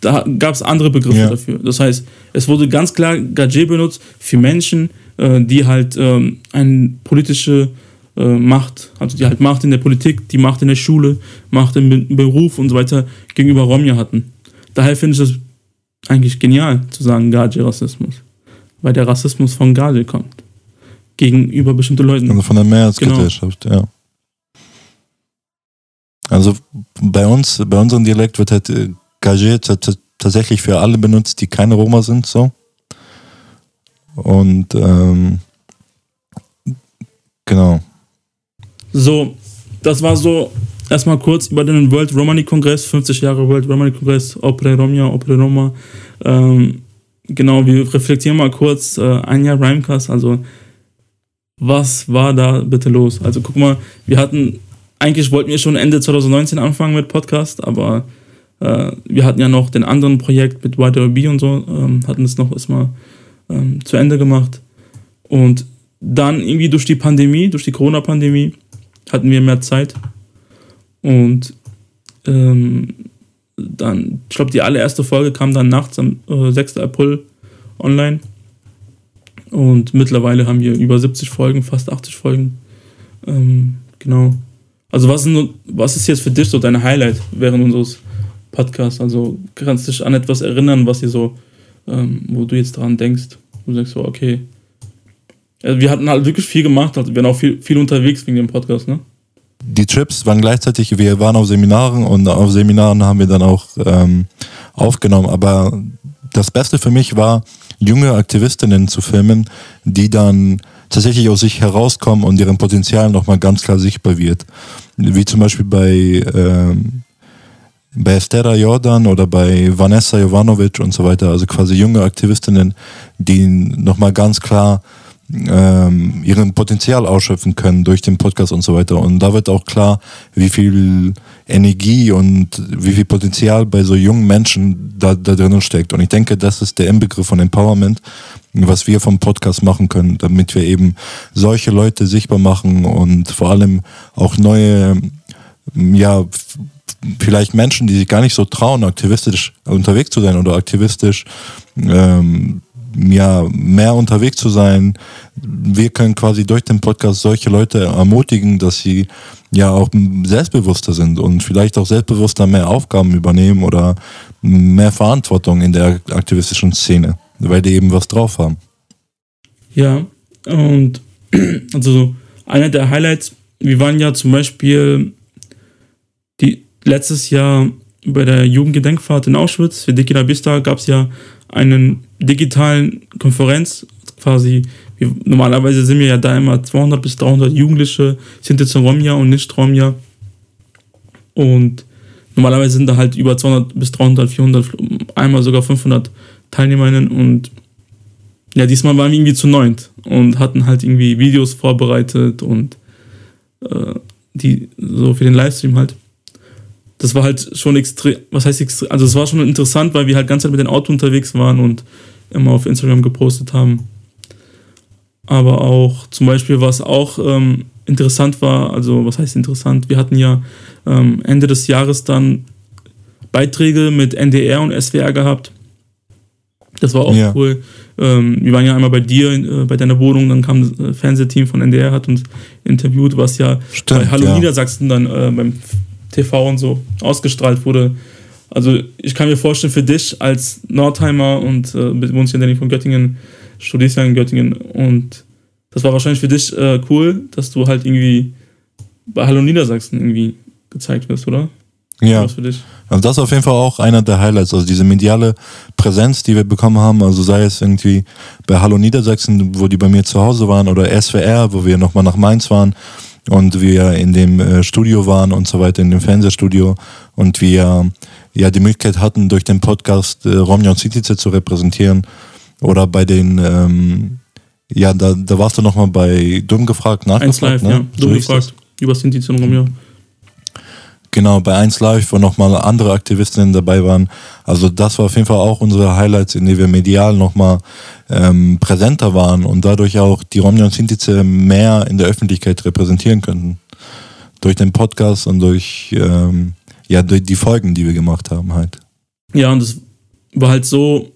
Da gab es andere Begriffe Ja. dafür. Das heißt, es wurde ganz klar Gaje benutzt für Menschen, äh, die halt ähm, eine politische äh, Macht, also die halt Macht in der Politik, die Macht in der Schule, Macht im Be- Beruf und so weiter gegenüber Romja hatten. Daher finde ich das eigentlich genial zu sagen Gaji-Rassismus, weil der Rassismus von Gaji kommt gegenüber bestimmten Leuten. Also von der Mehrheitsgesellschaft, ja. Also bei uns, bei unserem Dialekt wird halt t- tatsächlich für alle benutzt, die keine Roma sind, so. Und ähm, genau. So, das war so erstmal kurz über den World Romani Kongress, 50 Jahre World Romani Kongress, Opere Romja, Opere Roma. Ähm, genau, wir reflektieren mal kurz äh, ein Jahr Rhymecast, also was war da bitte los? Also guck mal, wir hatten, eigentlich wollten wir schon Ende 2019 anfangen mit Podcast, aber äh, wir hatten ja noch den anderen Projekt mit YDB und so, ähm, hatten es noch erstmal ähm, zu Ende gemacht. Und dann irgendwie durch die Pandemie, durch die Corona-Pandemie, hatten wir mehr Zeit. Und ähm, dann, ich glaube, die allererste Folge kam dann nachts am äh, 6. April online. Und mittlerweile haben wir über 70 Folgen, fast 80 Folgen. Ähm, genau. Also was, was ist jetzt für dich so dein Highlight während unseres Podcasts? Also kannst du dich an etwas erinnern, was dir so, ähm, wo du jetzt dran denkst? Du sagst so, okay. Also wir hatten halt wirklich viel gemacht, also wir waren auch viel, viel unterwegs wegen dem Podcast, ne? Die Trips waren gleichzeitig, wir waren auf Seminaren und auf Seminaren haben wir dann auch ähm, aufgenommen. Aber das Beste für mich war, junge Aktivistinnen zu filmen, die dann tatsächlich aus sich herauskommen und deren Potenzial nochmal ganz klar sichtbar wird. Wie zum Beispiel bei, ähm, bei Estera Jordan oder bei Vanessa Jovanovic und so weiter. Also quasi junge Aktivistinnen, die nochmal ganz klar ähm, ihren Potenzial ausschöpfen können durch den Podcast und so weiter. Und da wird auch klar, wie viel Energie und wie viel Potenzial bei so jungen Menschen da, da drinnen steckt. Und ich denke, das ist der Inbegriff von Empowerment, was wir vom Podcast machen können, damit wir eben solche Leute sichtbar machen und vor allem auch neue, ja, vielleicht Menschen, die sich gar nicht so trauen, aktivistisch unterwegs zu sein oder aktivistisch ähm, ja, mehr unterwegs zu sein. Wir können quasi durch den Podcast solche Leute ermutigen, dass sie ja auch selbstbewusster sind und vielleicht auch selbstbewusster mehr Aufgaben übernehmen oder mehr Verantwortung in der aktivistischen Szene, weil die eben was drauf haben. Ja, und (clears throat) also einer der Highlights, wir waren ja zum Beispiel die, letztes Jahr bei der Jugendgedenkfahrt in Auschwitz, für Dikina Bista gab es ja einen digitalen Konferenz, quasi, wir, normalerweise sind wir ja da immer 200 bis 300 Jugendliche, sind jetzt Romja und nicht Romja und normalerweise sind da halt über 200 bis 300, 400, einmal sogar 500 Teilnehmerinnen und ja, diesmal waren wir irgendwie zu neunt und hatten halt irgendwie Videos vorbereitet und äh, die so für den Livestream halt. Das war halt schon extrem, was heißt extrem, also es war schon interessant, weil wir halt ganz Zeit mit dem Auto unterwegs waren und immer auf Instagram gepostet haben. Aber auch zum Beispiel, was auch ähm, interessant war, also was heißt interessant, wir hatten ja ähm, Ende des Jahres dann Beiträge mit NDR und SWR gehabt. Das war auch Ja. cool. Ähm, wir waren ja einmal bei dir, äh, bei deiner Wohnung, dann kam das äh, Fernsehteam von NDR, hat uns interviewt, was ja Stimmt, bei Hallo ja. Niedersachsen dann äh, beim TV und so ausgestrahlt wurde. Also ich kann mir vorstellen, für dich als Nordheimer und äh, wohnst ja in der Nähe von Göttingen, studierst ja in Göttingen und das war wahrscheinlich für dich äh, cool, dass du halt irgendwie bei Hallo Niedersachsen irgendwie gezeigt wirst, oder? Ja. Also das ist auf jeden Fall auch einer der Highlights, also diese mediale Präsenz, die wir bekommen haben, also sei es irgendwie bei Hallo Niedersachsen, wo die bei mir zu Hause waren, oder SWR, wo wir nochmal nach Mainz waren und wir in dem äh, Studio waren und so weiter, in dem Fernsehstudio und wir ja die Möglichkeit hatten, durch den Podcast äh, Romja und Citize zu repräsentieren oder bei den ähm, ja, da, da warst du nochmal bei Dumm gefragt, Eins nachgefragt, live, ne? ja. So Du hieß das. gefragt. Über Sinti und Romeo. Genau, bei 1 Live, wo nochmal andere Aktivistinnen dabei waren. Also das war auf jeden Fall auch unsere Highlights, in denen wir medial nochmal ähm, präsenter waren und dadurch auch die Romja und Sintize mehr in der Öffentlichkeit repräsentieren könnten. Durch den Podcast und durch, ähm, ja, durch die Folgen, die wir gemacht haben halt. Ja, und das war halt so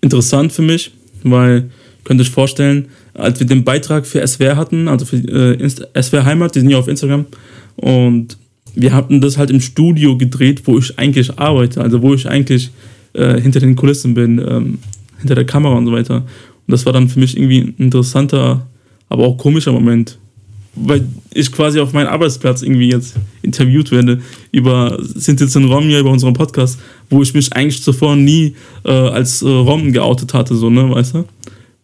interessant für mich, weil könnt ihr euch vorstellen, als wir den Beitrag für SWR hatten, also für äh, SWR Heimat, die sind ja auf Instagram, und wir hatten das halt im Studio gedreht, wo ich eigentlich arbeite, also wo ich eigentlich äh, hinter den Kulissen bin, ähm, hinter der Kamera und so weiter. Und das war dann für mich irgendwie ein interessanter, aber auch komischer Moment, weil ich quasi auf meinem Arbeitsplatz irgendwie jetzt interviewt werde über Sintiz und Rom hier über unseren Podcast, wo ich mich eigentlich zuvor nie äh, als äh, Rom geoutet hatte, so, ne, weißt du?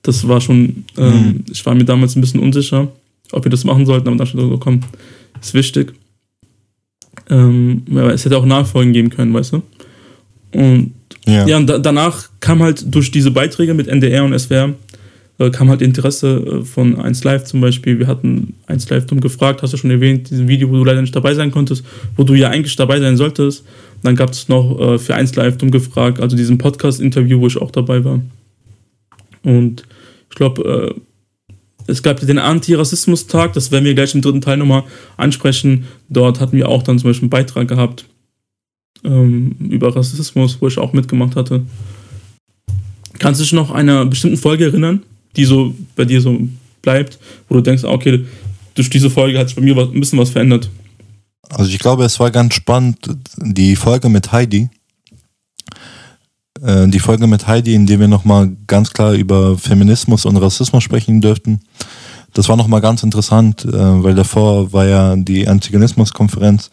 Das war schon, ähm, mhm. ich war mir damals ein bisschen unsicher, ob wir das machen sollten, aber dann schon so, komm, ist wichtig. Ähm, es hätte auch Nachfolgen geben können, weißt du? Und ja, ja und da, danach kam halt durch diese Beiträge mit NDR und SWR äh, kam halt Interesse äh, von 1 Live zum Beispiel. Wir hatten 1 Live dumm gefragt, hast du schon erwähnt, diesem Video, wo du leider nicht dabei sein konntest, wo du ja eigentlich dabei sein solltest. Und dann gab es noch äh, für 1 Live dumm gefragt, also diesen Podcast-Interview, wo ich auch dabei war. Und ich glaube, äh, es gab den Antirassismus-Tag, das werden wir gleich im dritten Teil nochmal ansprechen. Dort hatten wir auch dann zum Beispiel einen Beitrag gehabt ähm, über Rassismus, wo ich auch mitgemacht hatte. Kannst du dich noch einer bestimmten Folge erinnern, die so bei dir so bleibt, wo du denkst, okay, durch diese Folge hat sich bei mir was, ein bisschen was verändert? Also ich glaube, es war ganz spannend, die Folge mit Heidi. Äh, die Folge mit Heidi, in der wir nochmal ganz klar über Feminismus und Rassismus sprechen dürften. Das war nochmal ganz interessant, äh, weil davor war ja die Antigonismus-Konferenz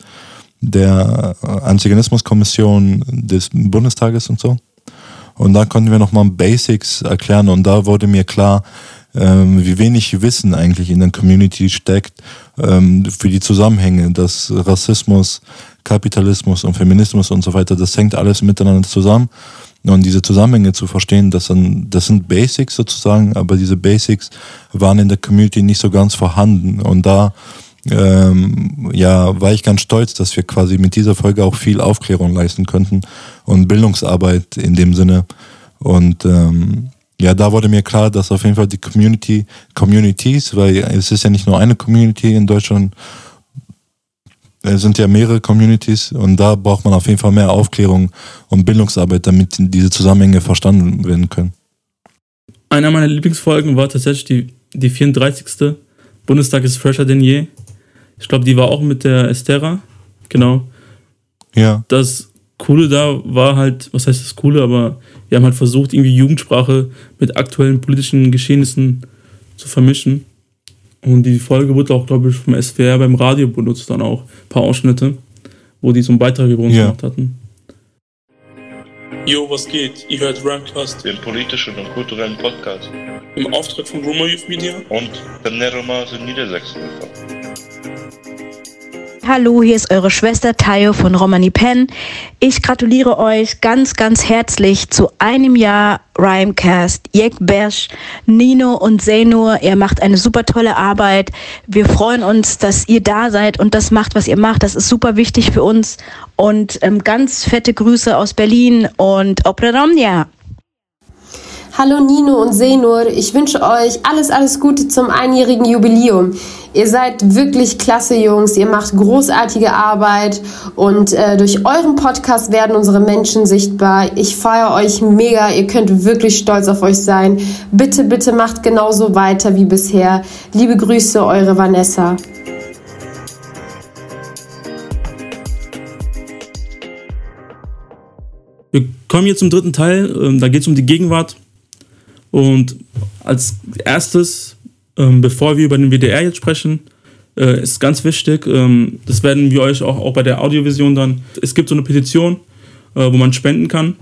der äh, Antigonismus-Kommission des Bundestages und so. Und da konnten wir nochmal Basics erklären und da wurde mir klar, ähm, wie wenig Wissen eigentlich in der Community steckt ähm, für die Zusammenhänge, dass Rassismus, Kapitalismus und Feminismus und so weiter, das hängt alles miteinander zusammen. Und diese Zusammenhänge zu verstehen, das sind, das sind Basics sozusagen, aber diese Basics waren in der Community nicht so ganz vorhanden. Und da ähm, ja, war ich ganz stolz, dass wir quasi mit dieser Folge auch viel Aufklärung leisten könnten und Bildungsarbeit in dem Sinne. Und ähm, ja, da wurde mir klar, dass auf jeden Fall die Community, Communities, weil es ist ja nicht nur eine Community in Deutschland, es sind ja mehrere Communities und da braucht man auf jeden Fall mehr Aufklärung und Bildungsarbeit, damit diese Zusammenhänge verstanden werden können. Einer meiner Lieblingsfolgen war tatsächlich die, die 34. Bundestag ist fresher denn je. Ich glaube, die war auch mit der Estera. Genau. Ja. Das Coole da war halt, was heißt das Coole, aber wir haben halt versucht, irgendwie Jugendsprache mit aktuellen politischen Geschehnissen zu vermischen. Und die Folge wurde auch, glaube ich, vom SWR beim Radio benutzt, dann auch. Ein paar Ausschnitte, wo die so einen Beitrag über uns ja. gemacht hatten. Jo, was geht? Ihr hört Ramcast. Den politischen und kulturellen Podcast. Im Auftrag von Roma Youth Media. Und Beneroma in Niedersachsen. Hallo, hier ist eure Schwester Tayo von Romani Pen. Ich gratuliere euch ganz, ganz herzlich zu einem Jahr Rhymecast. Jek Besch, Nino und Senur, ihr macht eine super tolle Arbeit. Wir freuen uns, dass ihr da seid und das macht, was ihr macht. Das ist super wichtig für uns. Und ähm, ganz fette Grüße aus Berlin und Opreromnia. Hallo Nino und Senur, ich wünsche euch alles, alles Gute zum einjährigen Jubiläum. Ihr seid wirklich klasse Jungs, ihr macht großartige Arbeit und äh, durch euren Podcast werden unsere Menschen sichtbar. Ich feiere euch mega, ihr könnt wirklich stolz auf euch sein. Bitte, bitte macht genauso weiter wie bisher. Liebe Grüße, eure Vanessa. Wir kommen jetzt zum dritten Teil. Ähm, da geht es um die Gegenwart und als erstes, ähm, bevor wir über den WDR jetzt sprechen, äh, ist ganz wichtig, ähm, das werden wir euch auch, auch bei der Audiovision dann, es gibt so eine Petition, äh, wo man spenden kann.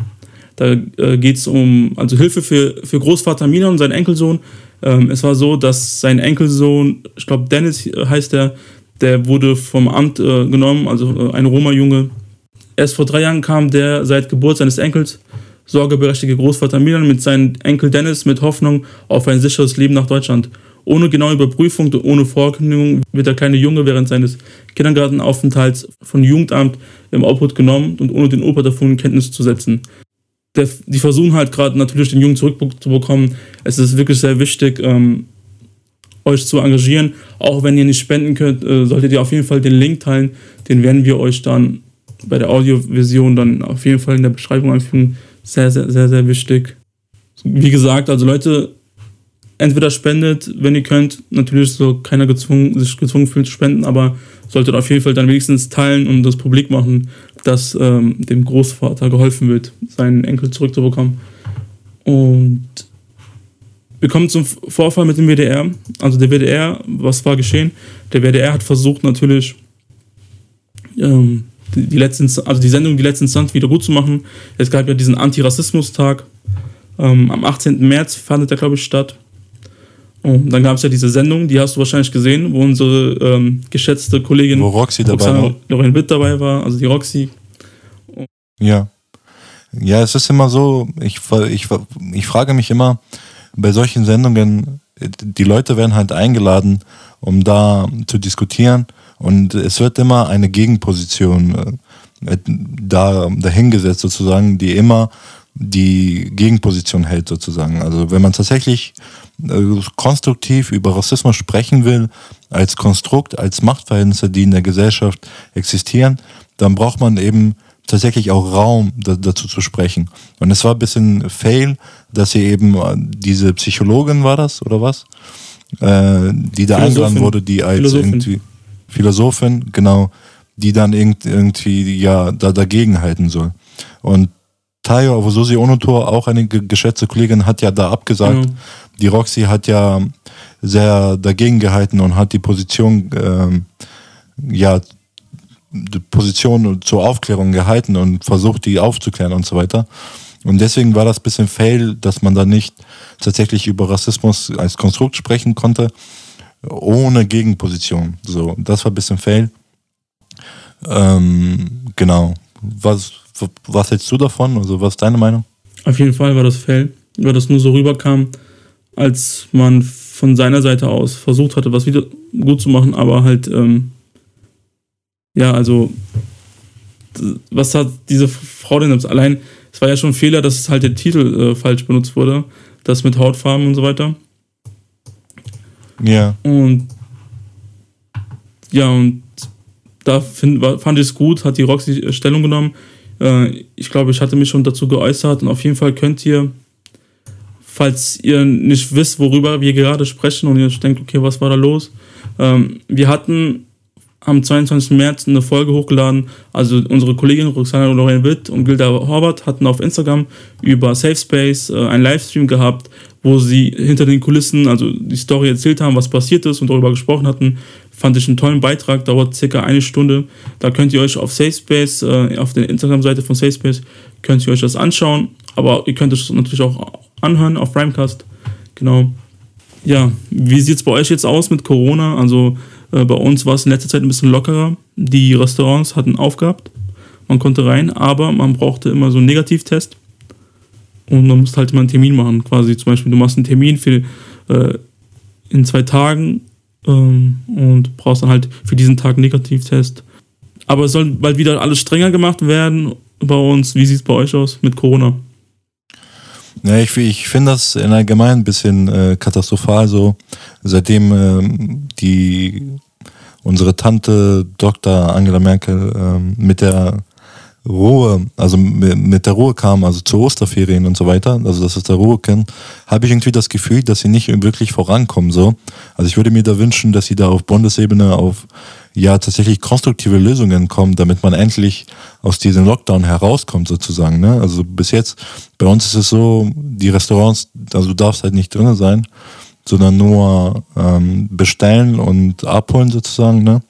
Da äh, geht es um also Hilfe für, für Großvater Mina und seinen Enkelsohn. Ähm, es war so, dass sein Enkelsohn, ich glaube Dennis heißt der, der wurde vom Amt äh, genommen, also äh, ein Roma-Junge. Erst vor drei Jahren kam der seit Geburt seines Enkels sorgeberechtigte Großvater Milan mit seinem Enkel Dennis mit Hoffnung auf ein sicheres Leben nach Deutschland. Ohne genaue Überprüfung und ohne Vorkündigung wird der kleine Junge während seines Kindergartenaufenthalts von Jugendamt im Obhut genommen und ohne den Opa davon in Kenntnis zu setzen. Der, die versuchen halt gerade natürlich den Jungen zurückzubekommen. Es ist wirklich sehr wichtig, ähm, euch zu engagieren. Auch wenn ihr nicht spenden könnt, äh, solltet ihr auf jeden Fall den Link teilen. Den werden wir euch dann bei der Audioversion dann auf jeden Fall in der Beschreibung einfügen sehr, sehr, sehr, sehr wichtig. Wie gesagt, also Leute, entweder spendet, wenn ihr könnt. Natürlich so keiner gezwungen, sich gezwungen fühlt zu spenden, aber solltet auf jeden Fall dann wenigstens teilen und das publik machen, dass ähm, dem Großvater geholfen wird, seinen Enkel zurückzubekommen. Und wir kommen zum Vorfall mit dem WDR. Also der WDR, was war geschehen? Der WDR hat versucht natürlich ähm, die, letzten, also die Sendung Die letzten Instanz wieder gut zu machen. Es gab ja diesen Antirassismus-Tag. Ähm, am 18. März fand der, glaube ich, statt. Und dann gab es ja diese Sendung, die hast du wahrscheinlich gesehen, wo unsere ähm, geschätzte Kollegin Wo Roxy dabei war. Lorraine Witt dabei war, also die Roxy. Ja. Ja, es ist immer so, ich, ich, ich frage mich immer, bei solchen Sendungen, die Leute werden halt eingeladen, um da zu diskutieren und es wird immer eine Gegenposition äh, da dahingesetzt sozusagen, die immer die Gegenposition hält sozusagen. Also wenn man tatsächlich äh, konstruktiv über Rassismus sprechen will, als Konstrukt, als Machtverhältnisse, die in der Gesellschaft existieren, dann braucht man eben tatsächlich auch Raum da, dazu zu sprechen. Und es war ein bisschen fail, dass sie eben äh, diese Psychologin war das oder was, äh, die da eingeladen wurde, die als Philosophin. irgendwie Philosophin, genau, die dann irgendwie ja da dagegen halten soll. Und Tayo Avususi Onotor, auch eine geschätzte Kollegin, hat ja da abgesagt. Mhm. Die Roxy hat ja sehr dagegen gehalten und hat die Position, ähm, ja, die Position zur Aufklärung gehalten und versucht, die aufzuklären und so weiter. Und deswegen war das ein bisschen fail, dass man da nicht tatsächlich über Rassismus als Konstrukt sprechen konnte, ohne Gegenposition. So, das war ein bisschen fail. Ähm, genau. Was, was hältst du davon? Also, was ist deine Meinung? Auf jeden Fall war das fail, weil das nur so rüberkam, als man von seiner Seite aus versucht hatte, was wieder gut zu machen, aber halt, ähm, ja, also, was hat diese Frau denn allein? Es war ja schon ein Fehler, dass halt der Titel äh, falsch benutzt wurde, das mit Hautfarben und so weiter. Ja. Und ja, und da find, fand ich es gut, hat die Roxy Stellung genommen. Äh, ich glaube, ich hatte mich schon dazu geäußert und auf jeden Fall könnt ihr, falls ihr nicht wisst, worüber wir gerade sprechen und ihr denkt, okay, was war da los? Ähm, wir hatten am 22. März eine Folge hochgeladen. Also unsere Kollegin Roxana Lorraine Witt und Gilda Horvath hatten auf Instagram über Safe Space äh, einen Livestream gehabt, wo sie hinter den Kulissen, also die Story erzählt haben, was passiert ist und darüber gesprochen hatten. Fand ich einen tollen Beitrag, dauert circa eine Stunde. Da könnt ihr euch auf Safe Space, äh, auf der Instagram-Seite von Safe Space, könnt ihr euch das anschauen. Aber ihr könnt es natürlich auch anhören auf Rhymecast. Genau. Ja, wie sieht es bei euch jetzt aus mit Corona? Also äh, bei uns war es in letzter Zeit ein bisschen lockerer. Die Restaurants hatten aufgehabt. Man konnte rein, aber man brauchte immer so einen Negativtest. Und man musste halt immer einen Termin machen. Quasi zum Beispiel, du machst einen Termin für äh, in zwei Tagen ähm, und brauchst dann halt für diesen Tag einen Negativtest. Aber es soll bald wieder alles strenger gemacht werden bei uns. Wie sieht es bei euch aus mit Corona? Ja, ich, ich finde das in allgemein ein bisschen äh, katastrophal so. Seitdem äh, die unsere Tante Dr. Angela Merkel äh, mit der Ruhe, also mit der Ruhe kam, also zu Osterferien und so weiter, also dass es der Ruhe kennt, habe ich irgendwie das Gefühl, dass sie nicht wirklich vorankommen so. Also ich würde mir da wünschen, dass sie da auf Bundesebene auf ja tatsächlich konstruktive Lösungen kommen, damit man endlich aus diesem Lockdown herauskommt sozusagen. Ne? Also bis jetzt, bei uns ist es so, die Restaurants, also du darfst halt nicht drinnen sein, sondern nur ähm, bestellen und abholen sozusagen. Ne?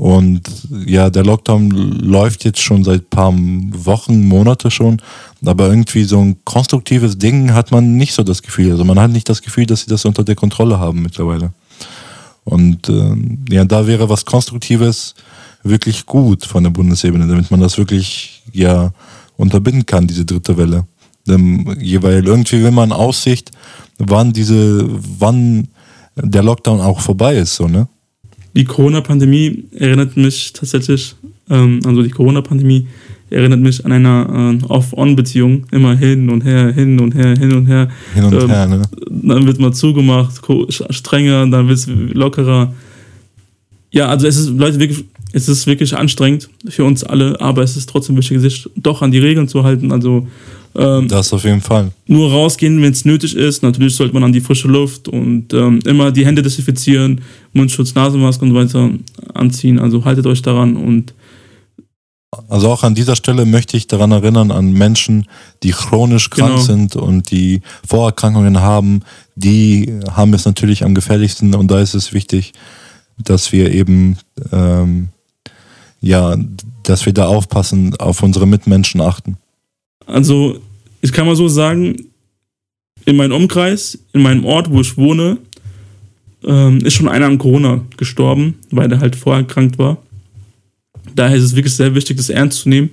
Und ja, der Lockdown läuft jetzt schon seit paar Wochen, Monate schon. Aber irgendwie so ein konstruktives Ding hat man nicht so das Gefühl. Also man hat nicht das Gefühl, dass sie das unter der Kontrolle haben mittlerweile. Und äh, ja, da wäre was Konstruktives wirklich gut von der Bundesebene, damit man das wirklich ja unterbinden kann, diese dritte Welle. Denn, weil irgendwie will man Aussicht, wann diese, wann der Lockdown auch vorbei ist, so, ne? Die Corona-Pandemie erinnert mich tatsächlich, ähm, also die Corona-Pandemie erinnert mich an eine äh, Off-On-Beziehung. Immer hin und her, hin und her, hin und her. Hin und ähm, her, ne? Dann wird mal zugemacht, strenger, dann wird es lockerer. Ja, also es ist, Leute, wirklich, es ist wirklich anstrengend für uns alle, aber es ist trotzdem wichtig, sich doch an die Regeln zu halten. Also Ähm, Das auf jeden Fall. nur rausgehen, wenn es nötig ist. Natürlich sollte man an die frische Luft und ähm, immer die Hände desinfizieren, Mundschutz, Nasenmaske und so weiter anziehen. Also haltet euch daran und Also auch an dieser Stelle möchte ich daran erinnern an Menschen, die chronisch krank Genau. sind und die Vorerkrankungen haben. Die haben es natürlich am gefährlichsten und da ist es wichtig, dass wir eben ähm, ja, dass wir da aufpassen, auf unsere Mitmenschen achten. Also, ich kann mal so sagen, in meinem Umkreis, in meinem Ort, wo ich wohne, ähm, ist schon einer an Corona gestorben, weil der halt vorher erkrankt war. Daher ist es wirklich sehr wichtig, das ernst zu nehmen.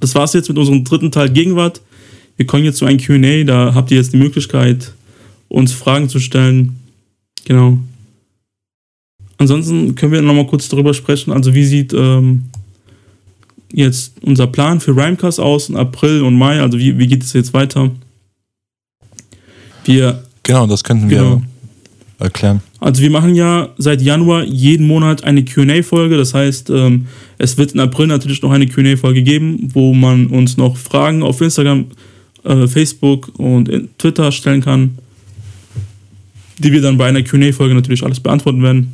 Das war's jetzt mit unserem dritten Teil Gegenwart. Wir kommen jetzt zu einem QA, da habt ihr jetzt die Möglichkeit, uns Fragen zu stellen. Genau. Ansonsten können wir nochmal kurz darüber sprechen. Also, wie sieht ähm, jetzt unser Plan für Rhymecast aus in April und Mai? Also wie, wie geht es jetzt weiter? Wir, Genau, das könnten Genau. wir erklären. also wir machen ja seit Januar jeden Monat eine Q&A-Folge. Das heißt, ähm, es wird in April natürlich noch eine Q&A-Folge geben, wo man uns noch Fragen auf Instagram, äh, Facebook und Twitter stellen kann, die wir dann bei einer Q&A-Folge natürlich alles beantworten werden.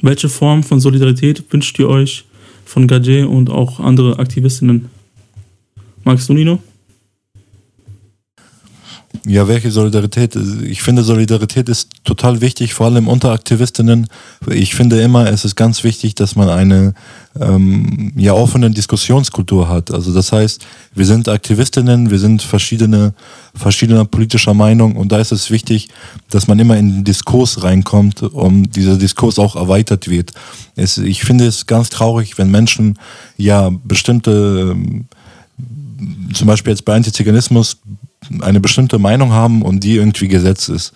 Welche Form von Solidarität wünscht ihr euch von Gadget und auch andere Aktivistinnen? Magst du, Nino? Ja, welche Solidarität? Ich finde, Solidarität ist total wichtig, vor allem unter Aktivistinnen. Ich finde immer, es ist ganz wichtig, dass man eine ähm, ja, offene Diskussionskultur hat. Also das heißt, wir sind Aktivistinnen, wir sind verschiedene, verschiedener politischer Meinung und da ist es wichtig, dass man immer in den Diskurs reinkommt, um dieser Diskurs auch erweitert wird. Es, ich finde es ganz traurig, wenn Menschen ja bestimmte ähm, zum Beispiel jetzt bei Antiziganismus eine bestimmte Meinung haben und die irgendwie Gesetz ist.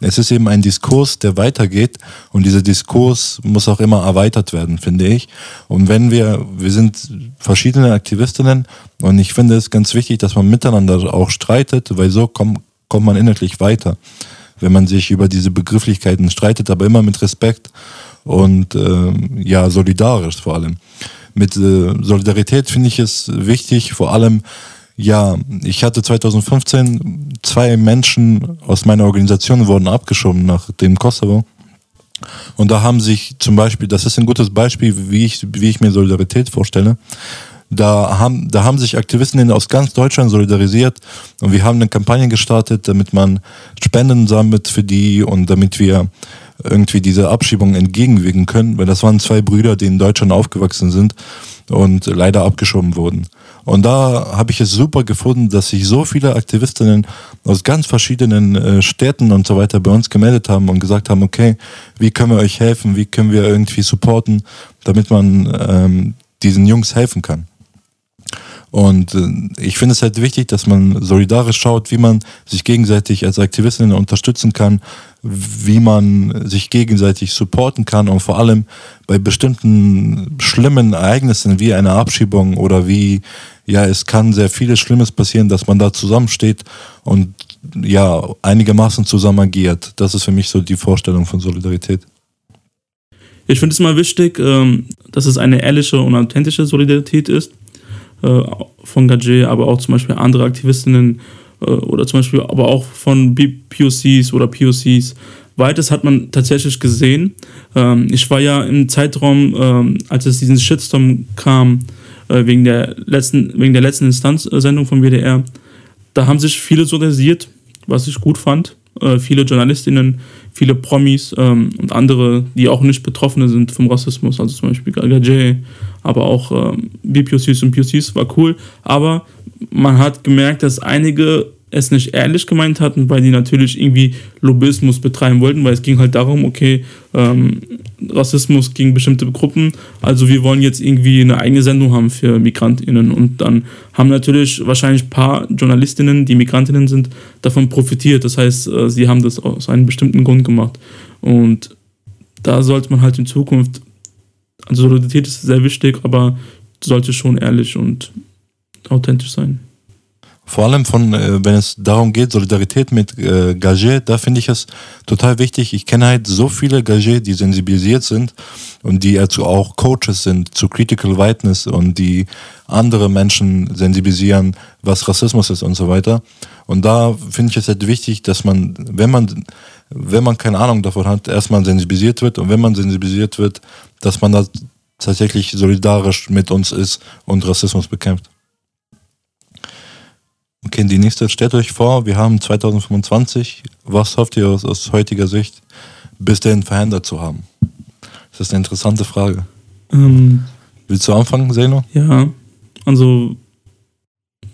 Es ist eben ein Diskurs, der weitergeht und dieser Diskurs muss auch immer erweitert werden, finde ich. Und wenn wir, wir sind verschiedene Aktivistinnen und ich finde es ganz wichtig, dass man miteinander auch streitet, weil so kommt, kommt man inhaltlich weiter. Wenn man sich über diese Begrifflichkeiten streitet, aber immer mit Respekt und ähm, ja, solidarisch vor allem. Mit äh, Solidarität finde ich es wichtig, vor allem ja, ich hatte 2015 zwei Menschen aus meiner Organisation wurden abgeschoben nach dem Kosovo. Und da haben sich zum Beispiel, das ist ein gutes Beispiel, wie ich, wie ich mir Solidarität vorstelle. Da haben, da haben sich Aktivistinnen aus ganz Deutschland solidarisiert und wir haben eine Kampagne gestartet, damit man Spenden sammelt für die und damit wir irgendwie diese Abschiebung entgegenwirken können, weil das waren zwei Brüder, die in Deutschland aufgewachsen sind und leider abgeschoben wurden. Und da habe ich es super gefunden, dass sich so viele Aktivistinnen aus ganz verschiedenen äh, Städten und so weiter bei uns gemeldet haben und gesagt haben, okay, wie können wir euch helfen, wie können wir irgendwie supporten, damit man ähm, diesen Jungs helfen kann. Und äh, ich finde es halt wichtig, dass man solidarisch schaut, wie man sich gegenseitig als Aktivistinnen unterstützen kann, wie man sich gegenseitig supporten kann und vor allem bei bestimmten schlimmen Ereignissen wie einer Abschiebung oder wie, ja, es kann sehr vieles Schlimmes passieren, dass man da zusammensteht und ja, einigermaßen zusammen agiert. Das ist für mich so die Vorstellung von Solidarität. Ich finde es mal wichtig, ähm, dass es eine ehrliche und authentische Solidarität ist. Äh, von Gadget, aber auch zum Beispiel andere Aktivistinnen äh, oder zum Beispiel aber auch von POCs oder POCs. Beides hat man tatsächlich gesehen. Ähm, ich war ja im Zeitraum, ähm, als es diesen Shitstorm kam, äh, wegen, der letzten, wegen der letzten Instanzsendung vom WDR, da haben sich viele solidarisiert, was ich gut fand. Äh, viele Journalistinnen, viele Promis ähm, und andere, die auch nicht Betroffene sind vom Rassismus, also zum Beispiel Gadget, aber auch ähm, BPOCs und POCs, war cool. Aber man hat gemerkt, dass einige es nicht ehrlich gemeint hatten, weil die natürlich irgendwie Lobbyismus betreiben wollten, weil es ging halt darum, okay, ähm, Rassismus gegen bestimmte Gruppen, also wir wollen jetzt irgendwie eine eigene Sendung haben für MigrantInnen und dann haben natürlich wahrscheinlich ein paar Journalistinnen, die Migrantinnen sind, davon profitiert. Das heißt, äh, sie haben das aus einem bestimmten Grund gemacht und da sollte man halt in Zukunft, also Solidarität ist sehr wichtig, aber sollte schon ehrlich und authentisch sein. Vor allem von, äh, wenn es darum geht, Solidarität mit äh, Gagé, da finde ich es total wichtig. Ich kenne halt so viele Gagé, die sensibilisiert sind und die also auch Coaches sind zu Critical Whiteness und die andere Menschen sensibilisieren, was Rassismus ist und so weiter. Und da finde ich es halt wichtig, dass man, wenn man, wenn man keine Ahnung davon hat, erstmal sensibilisiert wird und wenn man sensibilisiert wird, dass man da tatsächlich solidarisch mit uns ist und Rassismus bekämpft. Okay, die nächste, stellt euch vor, wir haben 2025. Was hofft ihr aus, aus heutiger Sicht, bis dahin verhindert zu haben? Das ist eine interessante Frage. Ähm, Willst du anfangen, Zeno? Ja, also,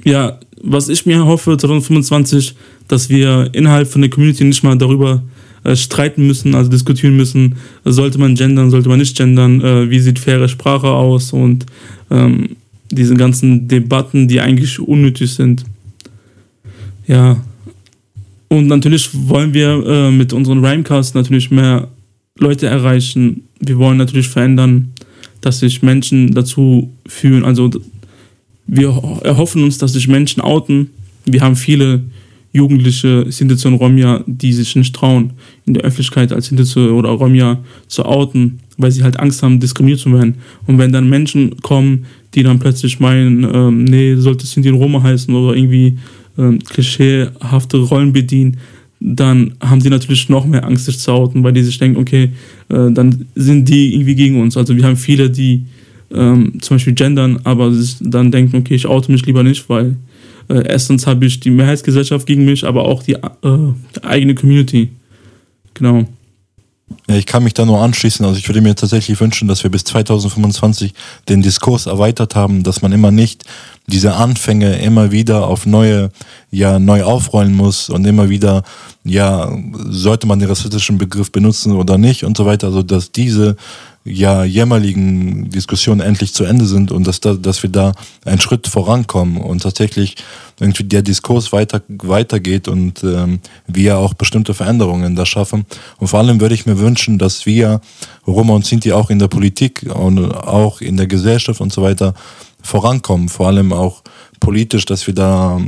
ja, was ich mir hoffe 2025, dass wir innerhalb von der Community nicht mal darüber äh, streiten müssen, also diskutieren müssen, sollte man gendern, sollte man nicht gendern, äh, wie sieht faire Sprache aus und ähm, diese ganzen Debatten, die eigentlich unnötig sind. Ja, und natürlich wollen wir äh, mit unseren Rhymecast natürlich mehr Leute erreichen. Wir wollen natürlich verändern, dass sich Menschen dazu fühlen. Also wir erhoffen uns, dass sich Menschen outen. Wir haben viele Jugendliche Sintize und Romja, die sich nicht trauen, in der Öffentlichkeit als Sintize oder Romja zu outen, weil sie halt Angst haben, diskriminiert zu werden. Und wenn dann Menschen kommen, die dann plötzlich meinen, ähm, nee, sollte Sinti und Roma heißen oder irgendwie ähm, klischeehafte Rollen bedienen, dann haben die natürlich noch mehr Angst, sich zu outen, weil die sich denken, okay, äh, dann sind die irgendwie gegen uns. Also wir haben viele, die ähm, zum Beispiel gendern, aber sich dann denken, okay, ich oute mich lieber nicht, weil äh, erstens habe ich die Mehrheitsgesellschaft gegen mich, aber auch die, äh, die eigene Community. Genau. Ja, ich kann mich da nur anschließen. Also ich würde mir tatsächlich wünschen, dass wir bis 2025 den Diskurs erweitert haben, dass man immer nicht diese Anfänge immer wieder auf neue, ja, neu aufrollen muss und immer wieder, ja, sollte man den rassistischen Begriff benutzen oder nicht und so weiter. Also dass diese ja jämmerligen Diskussionen endlich zu Ende sind und dass, da, dass wir da einen Schritt vorankommen und tatsächlich irgendwie der Diskurs weiter, weitergeht und ähm, wir auch bestimmte Veränderungen da schaffen. Und vor allem würde ich mir wünschen, dass wir, Roma und Sinti, auch in der Politik und auch in der Gesellschaft und so weiter vorankommen. Vor allem auch politisch, dass wir da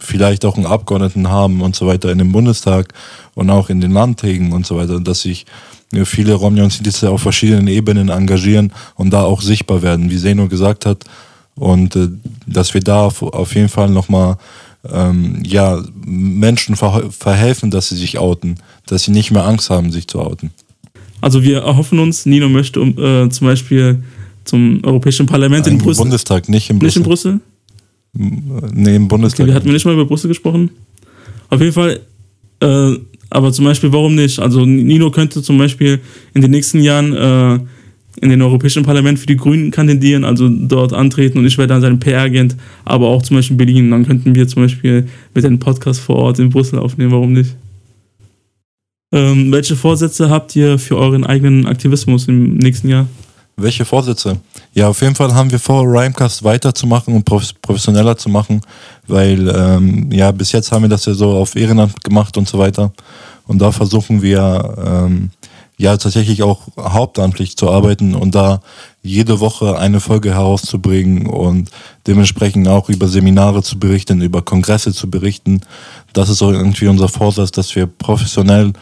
vielleicht auch einen Abgeordneten haben und so weiter in dem Bundestag und auch in den Landtägen und so weiter, dass sich viele Romja und auf verschiedenen Ebenen engagieren und da auch sichtbar werden, wie Seno gesagt hat. Und äh, dass wir da auf, jeden Fall nochmal ähm, ja, Menschen ver verhelfen, dass sie sich outen, dass sie nicht mehr Angst haben, sich zu outen. Also wir erhoffen uns, Nino möchte um, äh, zum Beispiel zum Europäischen Parlament Nein, in Brüssel. Im Bundestag, nicht im Nicht in Brüssel. Im Bundestag. Okay, wir nicht mal über Brüssel gesprochen. Auf jeden Fall, äh, aber zum Beispiel, warum nicht? Also Nino könnte zum Beispiel in den nächsten Jahren äh, in den Europäischen Parlament für die Grünen kandidieren, also dort antreten und ich wäre dann sein PR-Agent, aber auch zum Beispiel in Berlin. Dann könnten wir zum Beispiel mit einem Podcast vor Ort in Brüssel aufnehmen, warum nicht? Ähm, welche Vorsätze habt ihr für euren eigenen Aktivismus im nächsten Jahr? Welche Vorsätze? Ja, auf jeden Fall haben wir vor, Rhymecast weiterzumachen und professioneller zu machen, weil ähm, ja, bis jetzt haben wir das ja so auf Ehrenamt gemacht und so weiter. Und da versuchen wir ähm, ja tatsächlich auch hauptamtlich zu arbeiten und da jede Woche eine Folge herauszubringen und dementsprechend auch über Seminare zu berichten, über Kongresse zu berichten. Das ist irgendwie unser Vorsatz, dass wir professionell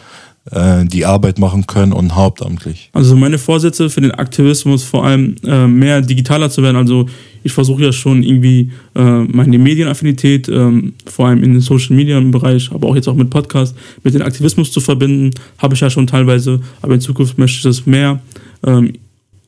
äh, die Arbeit machen können und hauptamtlich. Also meine Vorsätze für den Aktivismus vor allem äh, mehr digitaler zu werden. Also ich versuche ja schon irgendwie äh, meine Medienaffinität, ähm, vor allem in den Social Media Bereich, aber auch jetzt auch mit Podcast, mit dem Aktivismus zu verbinden. Habe ich ja schon teilweise, aber in Zukunft möchte ich das mehr, ähm,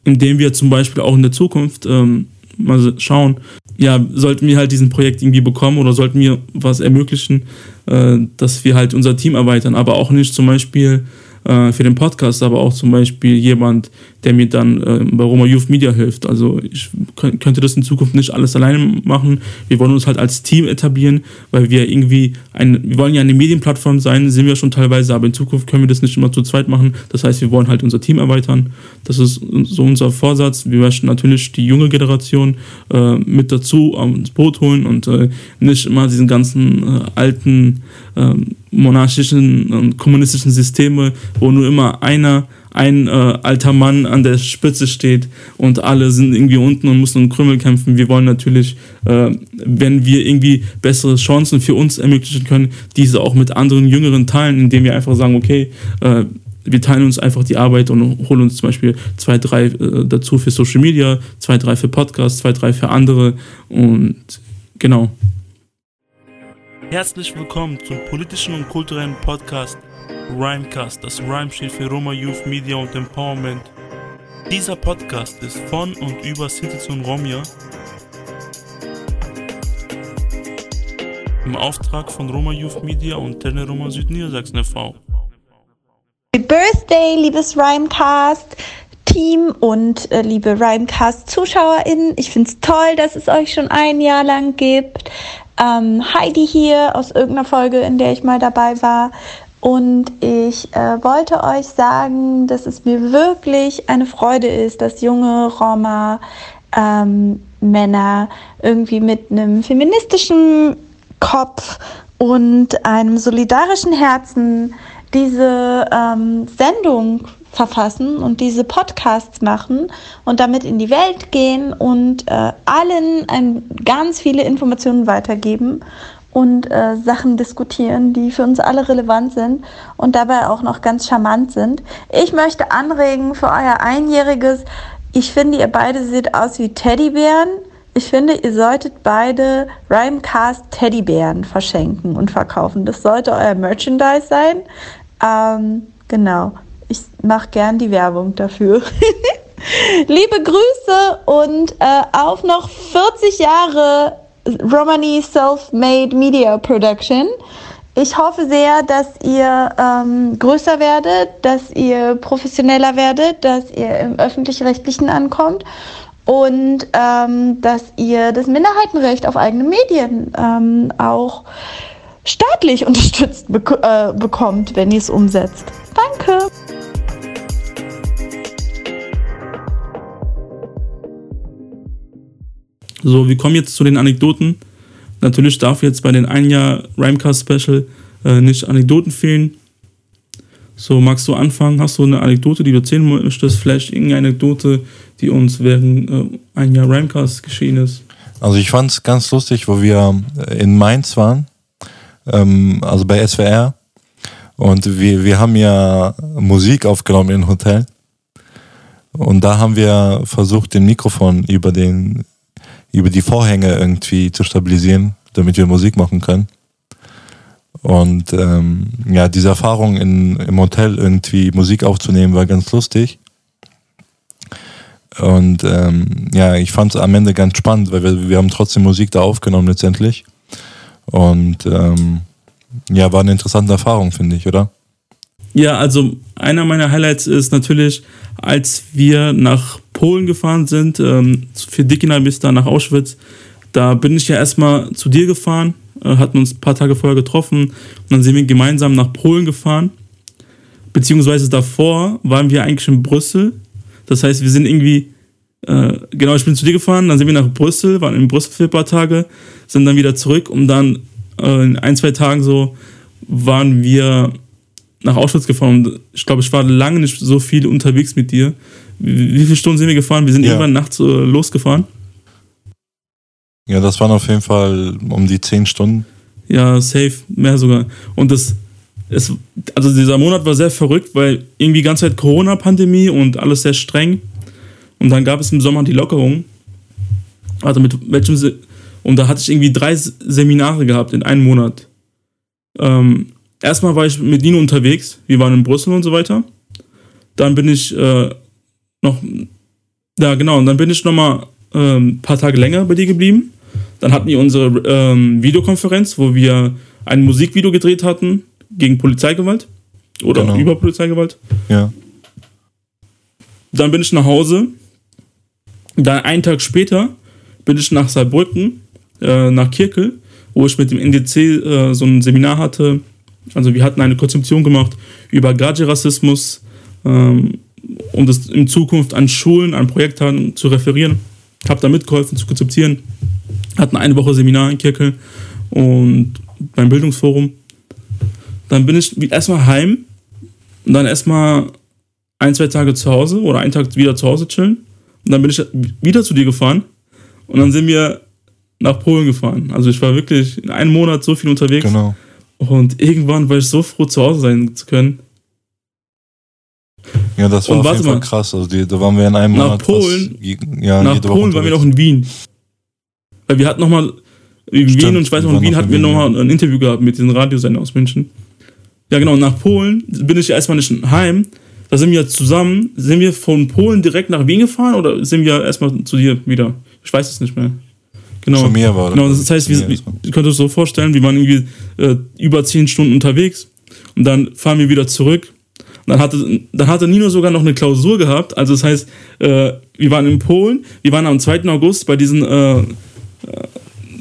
indem wir zum Beispiel auch in der Zukunft ähm, mal schauen, ja, sollten wir halt diesen Projekt irgendwie bekommen oder sollten wir was ermöglichen, dass wir halt unser Team erweitern, aber auch nicht zum Beispiel äh, für den Podcast, aber auch zum Beispiel jemand, der mir dann äh, bei Roma Youth Media hilft. Also ich könnte das in Zukunft nicht alles alleine machen. Wir wollen uns halt als Team etablieren, weil wir irgendwie, ein, wir wollen ja eine Medienplattform sein, sind wir schon teilweise, aber in Zukunft können wir das nicht immer zu zweit machen. Das heißt, wir wollen halt unser Team erweitern. Das ist so unser Vorsatz. Wir möchten natürlich die junge Generation äh, mit dazu ins Boot holen und äh, nicht immer diesen ganzen äh, alten ähm, monarchischen und kommunistischen Systeme, wo nur immer einer ein äh, alter Mann an der Spitze steht und alle sind irgendwie unten und müssen um Krümmel kämpfen. Wir wollen natürlich, äh, wenn wir irgendwie bessere Chancen für uns ermöglichen können, diese auch mit anderen Jüngeren teilen, indem wir einfach sagen, okay, äh, wir teilen uns einfach die Arbeit und holen uns zum Beispiel zwei, drei äh, dazu für Social Media, zwei, drei für Podcasts, zwei, drei für andere und genau. Herzlich willkommen zum politischen und kulturellen Podcast Rhymecast. Das Rhyme steht für Roma Youth Media und Empowerment. Dieser Podcast ist von und über Sintis und Romja im Auftrag von Roma Youth Media und Tele Roma Südniedersachsen e.V. Happy Birthday, liebes Rhymecast. Team und äh, liebe Rhymecast-ZuschauerInnen. Ich finde es toll, dass es euch schon ein Jahr lang gibt. Ähm, Heidi hier aus irgendeiner Folge, in der ich mal dabei war. Und ich äh, wollte euch sagen, dass es mir wirklich eine Freude ist, dass junge Roma ähm, Männer irgendwie mit einem feministischen Kopf und einem solidarischen Herzen diese ähm, Sendung verfassen und diese Podcasts machen und damit in die Welt gehen und äh, allen ein, ganz viele Informationen weitergeben und äh, Sachen diskutieren, die für uns alle relevant sind und dabei auch noch ganz charmant sind. Ich möchte anregen für euer Einjähriges. Ich finde, ihr beide seht aus wie Teddybären. Ich finde, ihr solltet beide Rhymecast Teddybären verschenken und verkaufen. Das sollte euer Merchandise sein. Ähm, genau. Ich mache gern die Werbung dafür. (laughs) Liebe Grüße und äh, auf noch 40 Jahre Romani Self-Made Media Production. Ich hoffe sehr, dass ihr ähm, größer werdet, dass ihr professioneller werdet, dass ihr im öffentlich-rechtlichen ankommt und ähm, dass ihr das Minderheitenrecht auf eigene Medien ähm, auch staatlich (laughs) unterstützt bek äh, bekommt, wenn ihr es umsetzt. Danke! So, wir kommen jetzt zu den Anekdoten. Natürlich darf jetzt bei den ein Jahr Rhymecast Special äh, nicht Anekdoten fehlen. So, magst du anfangen? Hast du eine Anekdote, die du erzählen möchtest? Vielleicht irgendeine Anekdote, die uns während äh, ein Jahr Rhymecast geschehen ist? Also ich fand es ganz lustig, wo wir in Mainz waren, ähm, also bei SWR. Und wir, wir haben ja Musik aufgenommen im Hotel. Und da haben wir versucht, den Mikrofon über den über die Vorhänge irgendwie zu stabilisieren, damit wir Musik machen können. Und ähm, ja, diese Erfahrung in, im Hotel irgendwie Musik aufzunehmen war ganz lustig. Und ähm, ja, ich fand es am Ende ganz spannend, weil wir, wir haben trotzdem Musik da aufgenommen letztendlich. Und ähm, ja, war eine interessante Erfahrung, finde ich, oder? Ja, also einer meiner Highlights ist natürlich, als wir nach Polen gefahren sind, ähm, für Dickinal bis da nach Auschwitz. Da bin ich ja erstmal zu dir gefahren, äh, hatten uns ein paar Tage vorher getroffen und dann sind wir gemeinsam nach Polen gefahren. Beziehungsweise davor waren wir eigentlich in Brüssel. Das heißt, wir sind irgendwie, äh, genau, ich bin zu dir gefahren, dann sind wir nach Brüssel, waren in Brüssel für ein paar Tage, sind dann wieder zurück und dann äh, in ein, zwei Tagen so waren wir nach Auschwitz gefahren und ich glaube, ich war lange nicht so viel unterwegs mit dir. Wie, wie viele Stunden sind wir gefahren? Wir sind ja. irgendwann nachts äh, losgefahren. Ja, das waren auf jeden Fall um die zehn Stunden. Ja, safe, mehr sogar. Und das, es, also dieser Monat war sehr verrückt, weil irgendwie die ganze Zeit Corona-Pandemie und alles sehr streng. Und dann gab es im Sommer die Lockerung. Also mit welchem, Se und da hatte ich irgendwie drei Seminare gehabt in einem Monat. Ähm, erstmal war ich mit Nino unterwegs. Wir waren in Brüssel und so weiter. Dann bin ich äh, noch, ja genau, und dann bin ich nochmal ein ähm, paar Tage länger bei dir geblieben. Dann hatten wir unsere ähm, Videokonferenz, wo wir ein Musikvideo gedreht hatten gegen Polizeigewalt oder genau. über Polizeigewalt. Ja. Dann bin ich nach Hause. Dann einen Tag später bin ich nach Saarbrücken, äh, nach Kirkel, wo ich mit dem NDC äh, so ein Seminar hatte also wir hatten eine Konzeption gemacht über Gaji-Rassismus, ähm, um das in Zukunft an Schulen, an Projekten zu referieren. Ich habe da mitgeholfen zu konzipieren. Hatten eine Woche Seminar in Kirkel und beim Bildungsforum. Dann bin ich erstmal heim und dann erstmal ein, zwei Tage zu Hause oder einen Tag wieder zu Hause chillen. Und dann bin ich wieder zu dir gefahren. Und dann sind wir nach Polen gefahren. Also ich war wirklich in einem Monat so viel unterwegs. Genau. Und irgendwann war ich so froh, zu Hause sein zu können. Ja, das war Und auf jeden Fall mal. krass. Also die, da waren wir in einem Nach Monat Polen- je- ja, Nach Polen waren wir noch in Wien. Weil wir hatten nochmal, in Stimmt, Wien und ich weiß noch, in Wien hatten wir nochmal ein Interview gehabt mit den Radiosendern aus München. Ja, genau, nach Polen bin ich erstmal nicht heim. Da sind wir zusammen, sind wir von Polen direkt nach Wien gefahren oder sind wir erstmal zu dir wieder? Ich weiß es nicht mehr. Genau. Zu mir war das. Genau, das heißt, wir, ihr könnt euch so vorstellen, wir waren irgendwie äh, über zehn Stunden unterwegs und dann fahren wir wieder zurück. Und dann hatte, dann hatte Nino sogar noch eine Klausur gehabt. Also das heißt, äh, wir waren in Polen, wir waren am 2. August bei diesen äh, äh,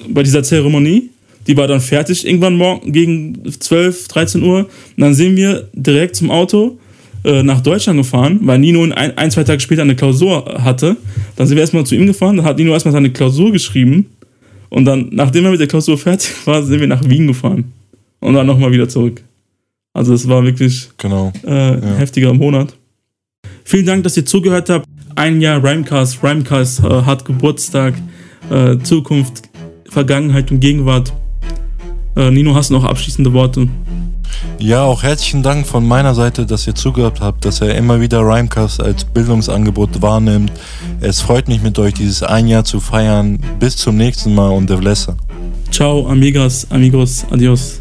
bei dieser Zeremonie. Die war dann fertig irgendwann morgen gegen 12, 13 Uhr. Und dann sind wir direkt zum Auto äh, nach Deutschland gefahren, weil Nino ein, ein, zwei Tage später eine Klausur hatte. Dann sind wir erstmal zu ihm gefahren, dann hat Nino erstmal seine Klausur geschrieben. Und dann, nachdem er mit der Klausur fertig (laughs) war, sind wir nach Wien gefahren. Und dann nochmal wieder zurück. Also es war wirklich Genau. äh, ein heftiger Monat. Vielen Dank, dass ihr zugehört habt. Ein Jahr Rhymecast. Rhymecast äh, hat Geburtstag, äh, Zukunft, Vergangenheit und Gegenwart. Äh, Nino, hast du noch abschließende Worte? Ja, auch herzlichen Dank von meiner Seite, dass ihr zugehört habt, dass ihr immer wieder Rhymecast als Bildungsangebot wahrnimmt. Es freut mich mit euch, dieses ein Jahr zu feiern. Bis zum nächsten Mal und der Blesser. Ciao, amigas, amigos, adios.